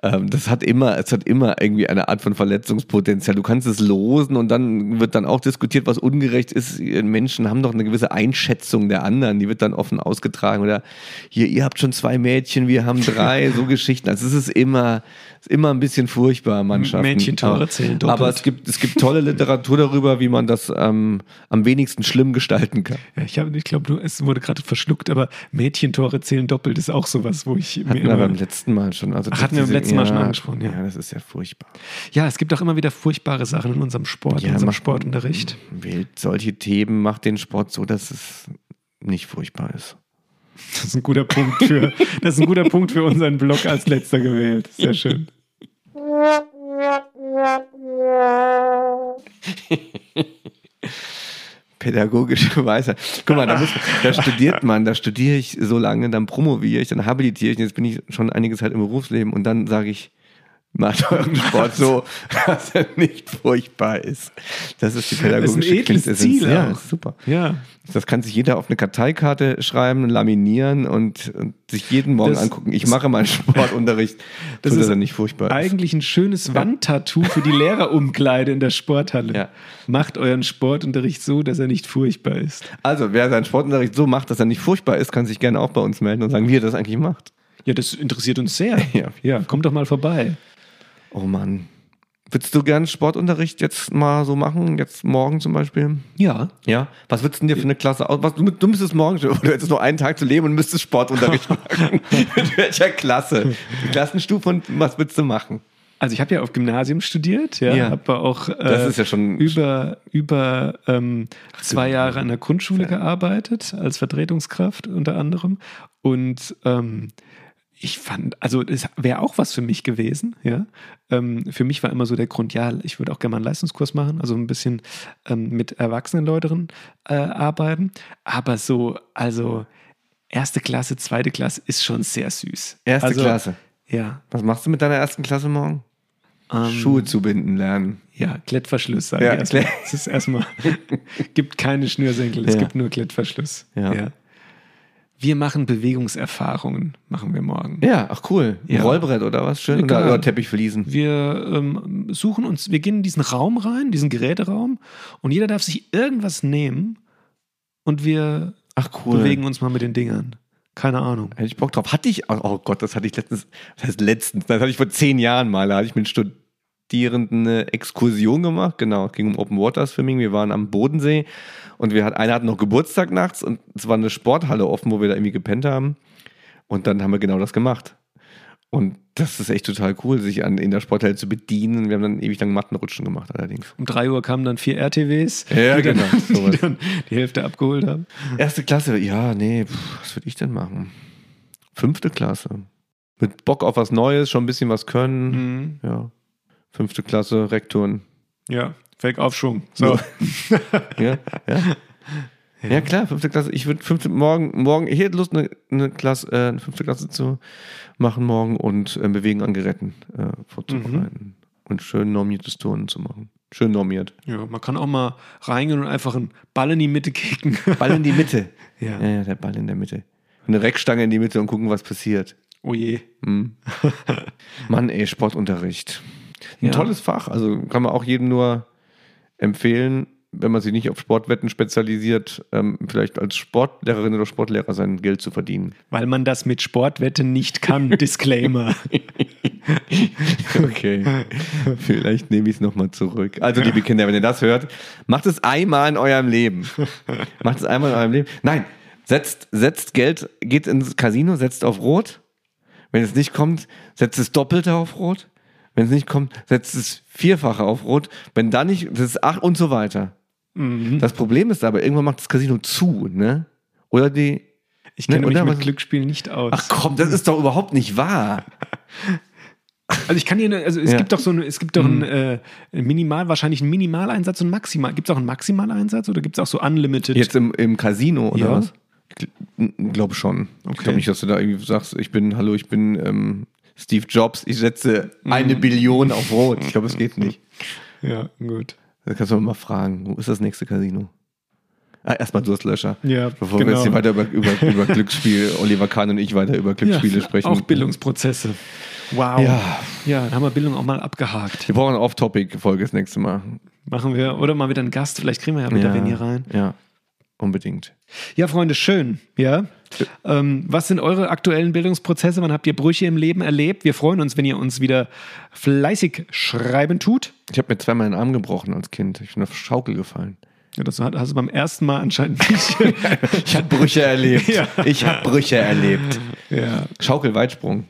Ähm, das hat immer, es hat immer irgendwie eine Art von Verletzungspotenzial. Du kannst es losen und dann wird dann auch diskutiert, was ungerecht ist. Menschen haben doch eine gewisse Einschätzung der anderen, die wird dann offen ausgetragen. Oder hier, ihr habt schon zwei Mädchen, wir haben drei, so Geschichten. Also es ist immer, es ist immer ein bisschen furchtbar, Mannschaften. Mädchentore zählen doppelt. Aber es gibt, es gibt tolle Literatur darüber, wie man das ähm, am wenigsten schlimm gestalten kann. Ja, ich, hab- ich glaube, es wurde wurde gerade verschluckt, aber Mädchentore zählen doppelt ist auch sowas, wo ich. Hatten also wir beim letzten Mal schon. Also Ach, hatten wir beim letzten Mal schon angesprochen, ja. Ja, das ist ja furchtbar. Ja, es gibt auch immer wieder furchtbare Sachen in unserem Sport, ja, in unserem macht, Sportunterricht. Wählt solche Themen, macht den Sport so, dass es nicht furchtbar ist. Das ist ein guter Punkt für, das ist ein guter Punkt für unseren Blog als letzter gewählt. Sehr schön. Ja. Pädagogische Weisheit. Guck mal, da, muss, da studiert man, da studiere ich so lange, dann promoviere ich, dann habilitiere ich, jetzt bin ich schon einige Zeit im Berufsleben und dann sage ich, macht euren Sport so, dass er nicht furchtbar ist. Das ist die pädagogische das ist ein edles Ziel Ja, super. Ja. Das kann sich jeder auf eine Karteikarte schreiben, laminieren und, und sich jeden Morgen Das- angucken. Ich mache meinen Sportunterricht, Das so dass ist er nicht furchtbar ist. Eigentlich ein schönes Wandtattoo für die Lehrerumkleide in der Sporthalle. Ja. Macht euren Sportunterricht so, dass er nicht furchtbar ist. Also, wer seinen Sportunterricht so macht, dass er nicht furchtbar ist, kann sich gerne auch bei uns melden und sagen, wie er das eigentlich macht. Ja, das interessiert uns sehr. Ja. ja kommt doch mal vorbei. Oh Mann. Würdest du gern Sportunterricht jetzt mal so machen? Jetzt morgen zum Beispiel? Ja. Ja. Was würdest du denn dir für eine Klasse aus? Was, du, du müsstest morgen, du hättest nur einen Tag zu leben und müsstest Sportunterricht machen. Mit welcher Klasse? Die Klassenstufe und was würdest du machen? Also ich habe ja auf Gymnasium studiert, ja, Ja. habe auch äh, Das ist ja schon- über, über ähm, zwei Jahre an der Grundschule gearbeitet, als Vertretungskraft unter anderem. Und ähm, ich fand, also es wäre auch was für mich gewesen, ja. Ähm, für mich war immer so der Grund, ja, ich würde auch gerne mal einen Leistungskurs machen, also ein bisschen ähm, mit erwachsenen Leuten äh, arbeiten. Aber so, also erste Klasse, zweite Klasse ist schon sehr süß. Erste also, Klasse. Ja. Was machst du mit deiner ersten Klasse morgen? Ähm, Schuhe zubinden lernen. Ja, Klettverschluss sagen Ja. Klett- Es ist erstmal, gibt keine Schnürsenkel, es Ja. gibt nur Klettverschluss. Ja. Wir machen Bewegungserfahrungen, machen wir morgen. Ja, ach cool. Ja. Rollbrett oder was? Schön. Egal. Oder, oder Teppichfliesen. Wir ähm, suchen uns, wir gehen in diesen Raum rein, diesen Geräteraum, und jeder darf sich irgendwas nehmen und wir Ach cool. bewegen uns mal mit den Dingern. Keine Ahnung. Hätte ich Bock drauf. Hatte ich, oh Gott, das hatte ich letztens, das heißt letztens, das hatte ich vor zehn Jahren mal, da hatte ich mit Studierenden eine Exkursion gemacht, genau, es ging um Open Water Swimming, wir waren am Bodensee und wir hat, einer hatte noch Geburtstag nachts und es war eine Sporthalle offen, wo wir da irgendwie gepennt haben und dann haben wir genau das gemacht. Und das ist echt total cool, sich an, in der Sporthalle zu bedienen. Wir haben dann ewig lang Mattenrutschen gemacht allerdings. Um drei Uhr kamen dann vier RTWs, Ja, die, dann, genau, sowas. die dann die Hälfte abgeholt haben. Erste Klasse, ja, nee, pff, was würde ich denn machen? Fünfte Klasse. Mit Bock auf was Neues, schon ein bisschen was können. Mhm. Ja. Fünfte Klasse, Rektoren. Ja, Fake-Aufschwung. So. Ja, ja. Ja, klar, fünfte Klasse. Ich würde fünfte morgen, morgen, ich hätte Lust, eine, eine Klasse, äh, eine fünfte Klasse zu machen morgen und äh, Bewegen an Geräten äh, vorzubereiten. Und schön normiertes Turnen zu machen. Schön normiert. Ja, man kann auch mal reingehen und einfach einen Ball in die Mitte kicken. Ball in die Mitte. Ja. ja, ja, der Ball in der Mitte. Eine Reckstange in die Mitte und gucken, was passiert. Oh je. Hm. Mann, ey, Sportunterricht. Ein Ja. tolles Fach. Also kann man auch jedem nur empfehlen, wenn man sich nicht auf Sportwetten spezialisiert, ähm, vielleicht als Sportlehrerin oder Sportlehrer sein Geld zu verdienen. Weil man das mit Sportwetten nicht kann. Disclaimer. Okay. vielleicht nehme ich es nochmal zurück. Also, liebe Kinder, wenn ihr das hört, macht es einmal in eurem Leben. Macht es einmal in eurem Leben. Nein, setzt, setzt Geld, geht ins Casino, setzt auf Rot. Wenn es nicht kommt, setzt es Doppelte auf Rot. Wenn es nicht kommt, setzt es Vierfache auf Rot. Wenn dann nicht, das ist acht und so weiter. Mhm. Das Problem ist aber, irgendwann macht das Casino zu, ne? Oder die. Ich kenne Ne, mich mit was- Glücksspiel nicht aus. Ach komm, das ist doch überhaupt nicht wahr. Also ich kann hier, also es Ja. Mhm. gibt doch so eine, es gibt doch einen äh, Minimal, wahrscheinlich einen Minimaleinsatz und Maximal. Gibt es auch einen Maximaleinsatz oder gibt es auch so Unlimited? Jetzt im, im Casino, oder Ja. was? Ich glaube schon. Ich Okay. glaube nicht, dass du da irgendwie sagst, ich bin, hallo, ich bin ähm, Steve Jobs, ich setze Mhm. eine Billion auf Rot. Ich glaube, es geht nicht. Ja, gut. Da kannst du mal fragen, wo ist das nächste Casino? Ah, erstmal Durstlöscher. Ja, Bevor wir genau. jetzt hier weiter über, über, über Glücksspiel, Oliver Kahn und ich weiter über Glücksspiele ja, sprechen. Auch Bildungsprozesse. Wow. Ja, Ja, dann haben wir Bildung auch mal abgehakt. wir brauchen eine Off-Topic-Folge das nächste Mal. Machen wir. Oder mal wieder einen Gast. Vielleicht kriegen wir ja wieder ja, wen hier rein. Ja, unbedingt. Ja, Freunde, schön. Ja. Ähm, was sind eure aktuellen Bildungsprozesse? Wann habt ihr Brüche im Leben erlebt? Wir freuen uns, wenn ihr uns wieder fleißig schreiben tut. Ich habe mir zweimal den Arm gebrochen als Kind. Ich bin auf Schaukel gefallen. Ja, das hast du beim ersten Mal anscheinend nicht. Ich habe Brüche erlebt. Ja. Ich habe Brüche erlebt. ja. Schaukelweitsprung.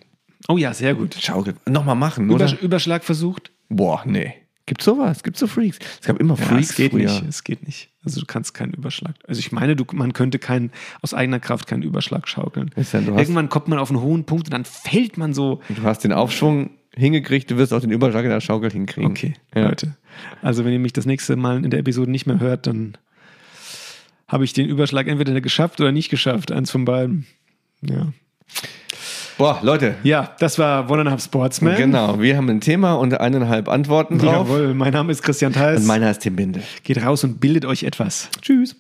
Oh ja, sehr gut. Schaukel. Nochmal machen, oder? Übersch Überschlag versucht? Boah, nee. Gibt's sowas? Gibt's so Freaks? Es gab immer Ja, Freaks es geht früher. nicht. Es geht nicht. Also du kannst keinen Überschlag. Also ich meine, du, man könnte keinen, aus eigener Kraft keinen Überschlag schaukeln. Ja, Irgendwann kommt man auf einen hohen Punkt und dann fällt man so. du hast den Aufschwung hingekriegt, du wirst auch den Überschlag in der Schaukel hinkriegen. Okay, Ja. Leute. Also wenn ihr mich das nächste Mal in der Episode nicht mehr hört, dann habe ich den Überschlag entweder geschafft oder nicht geschafft. Eins von beiden. Ja. Boah, Leute. Ja, das war One and a Half Sportsman. Genau, wir haben ein Thema und eineinhalb Antworten drauf. Jawohl, mein Name ist Christian Theis. Und meiner ist Tim Binde. Geht raus und bildet euch etwas. Tschüss.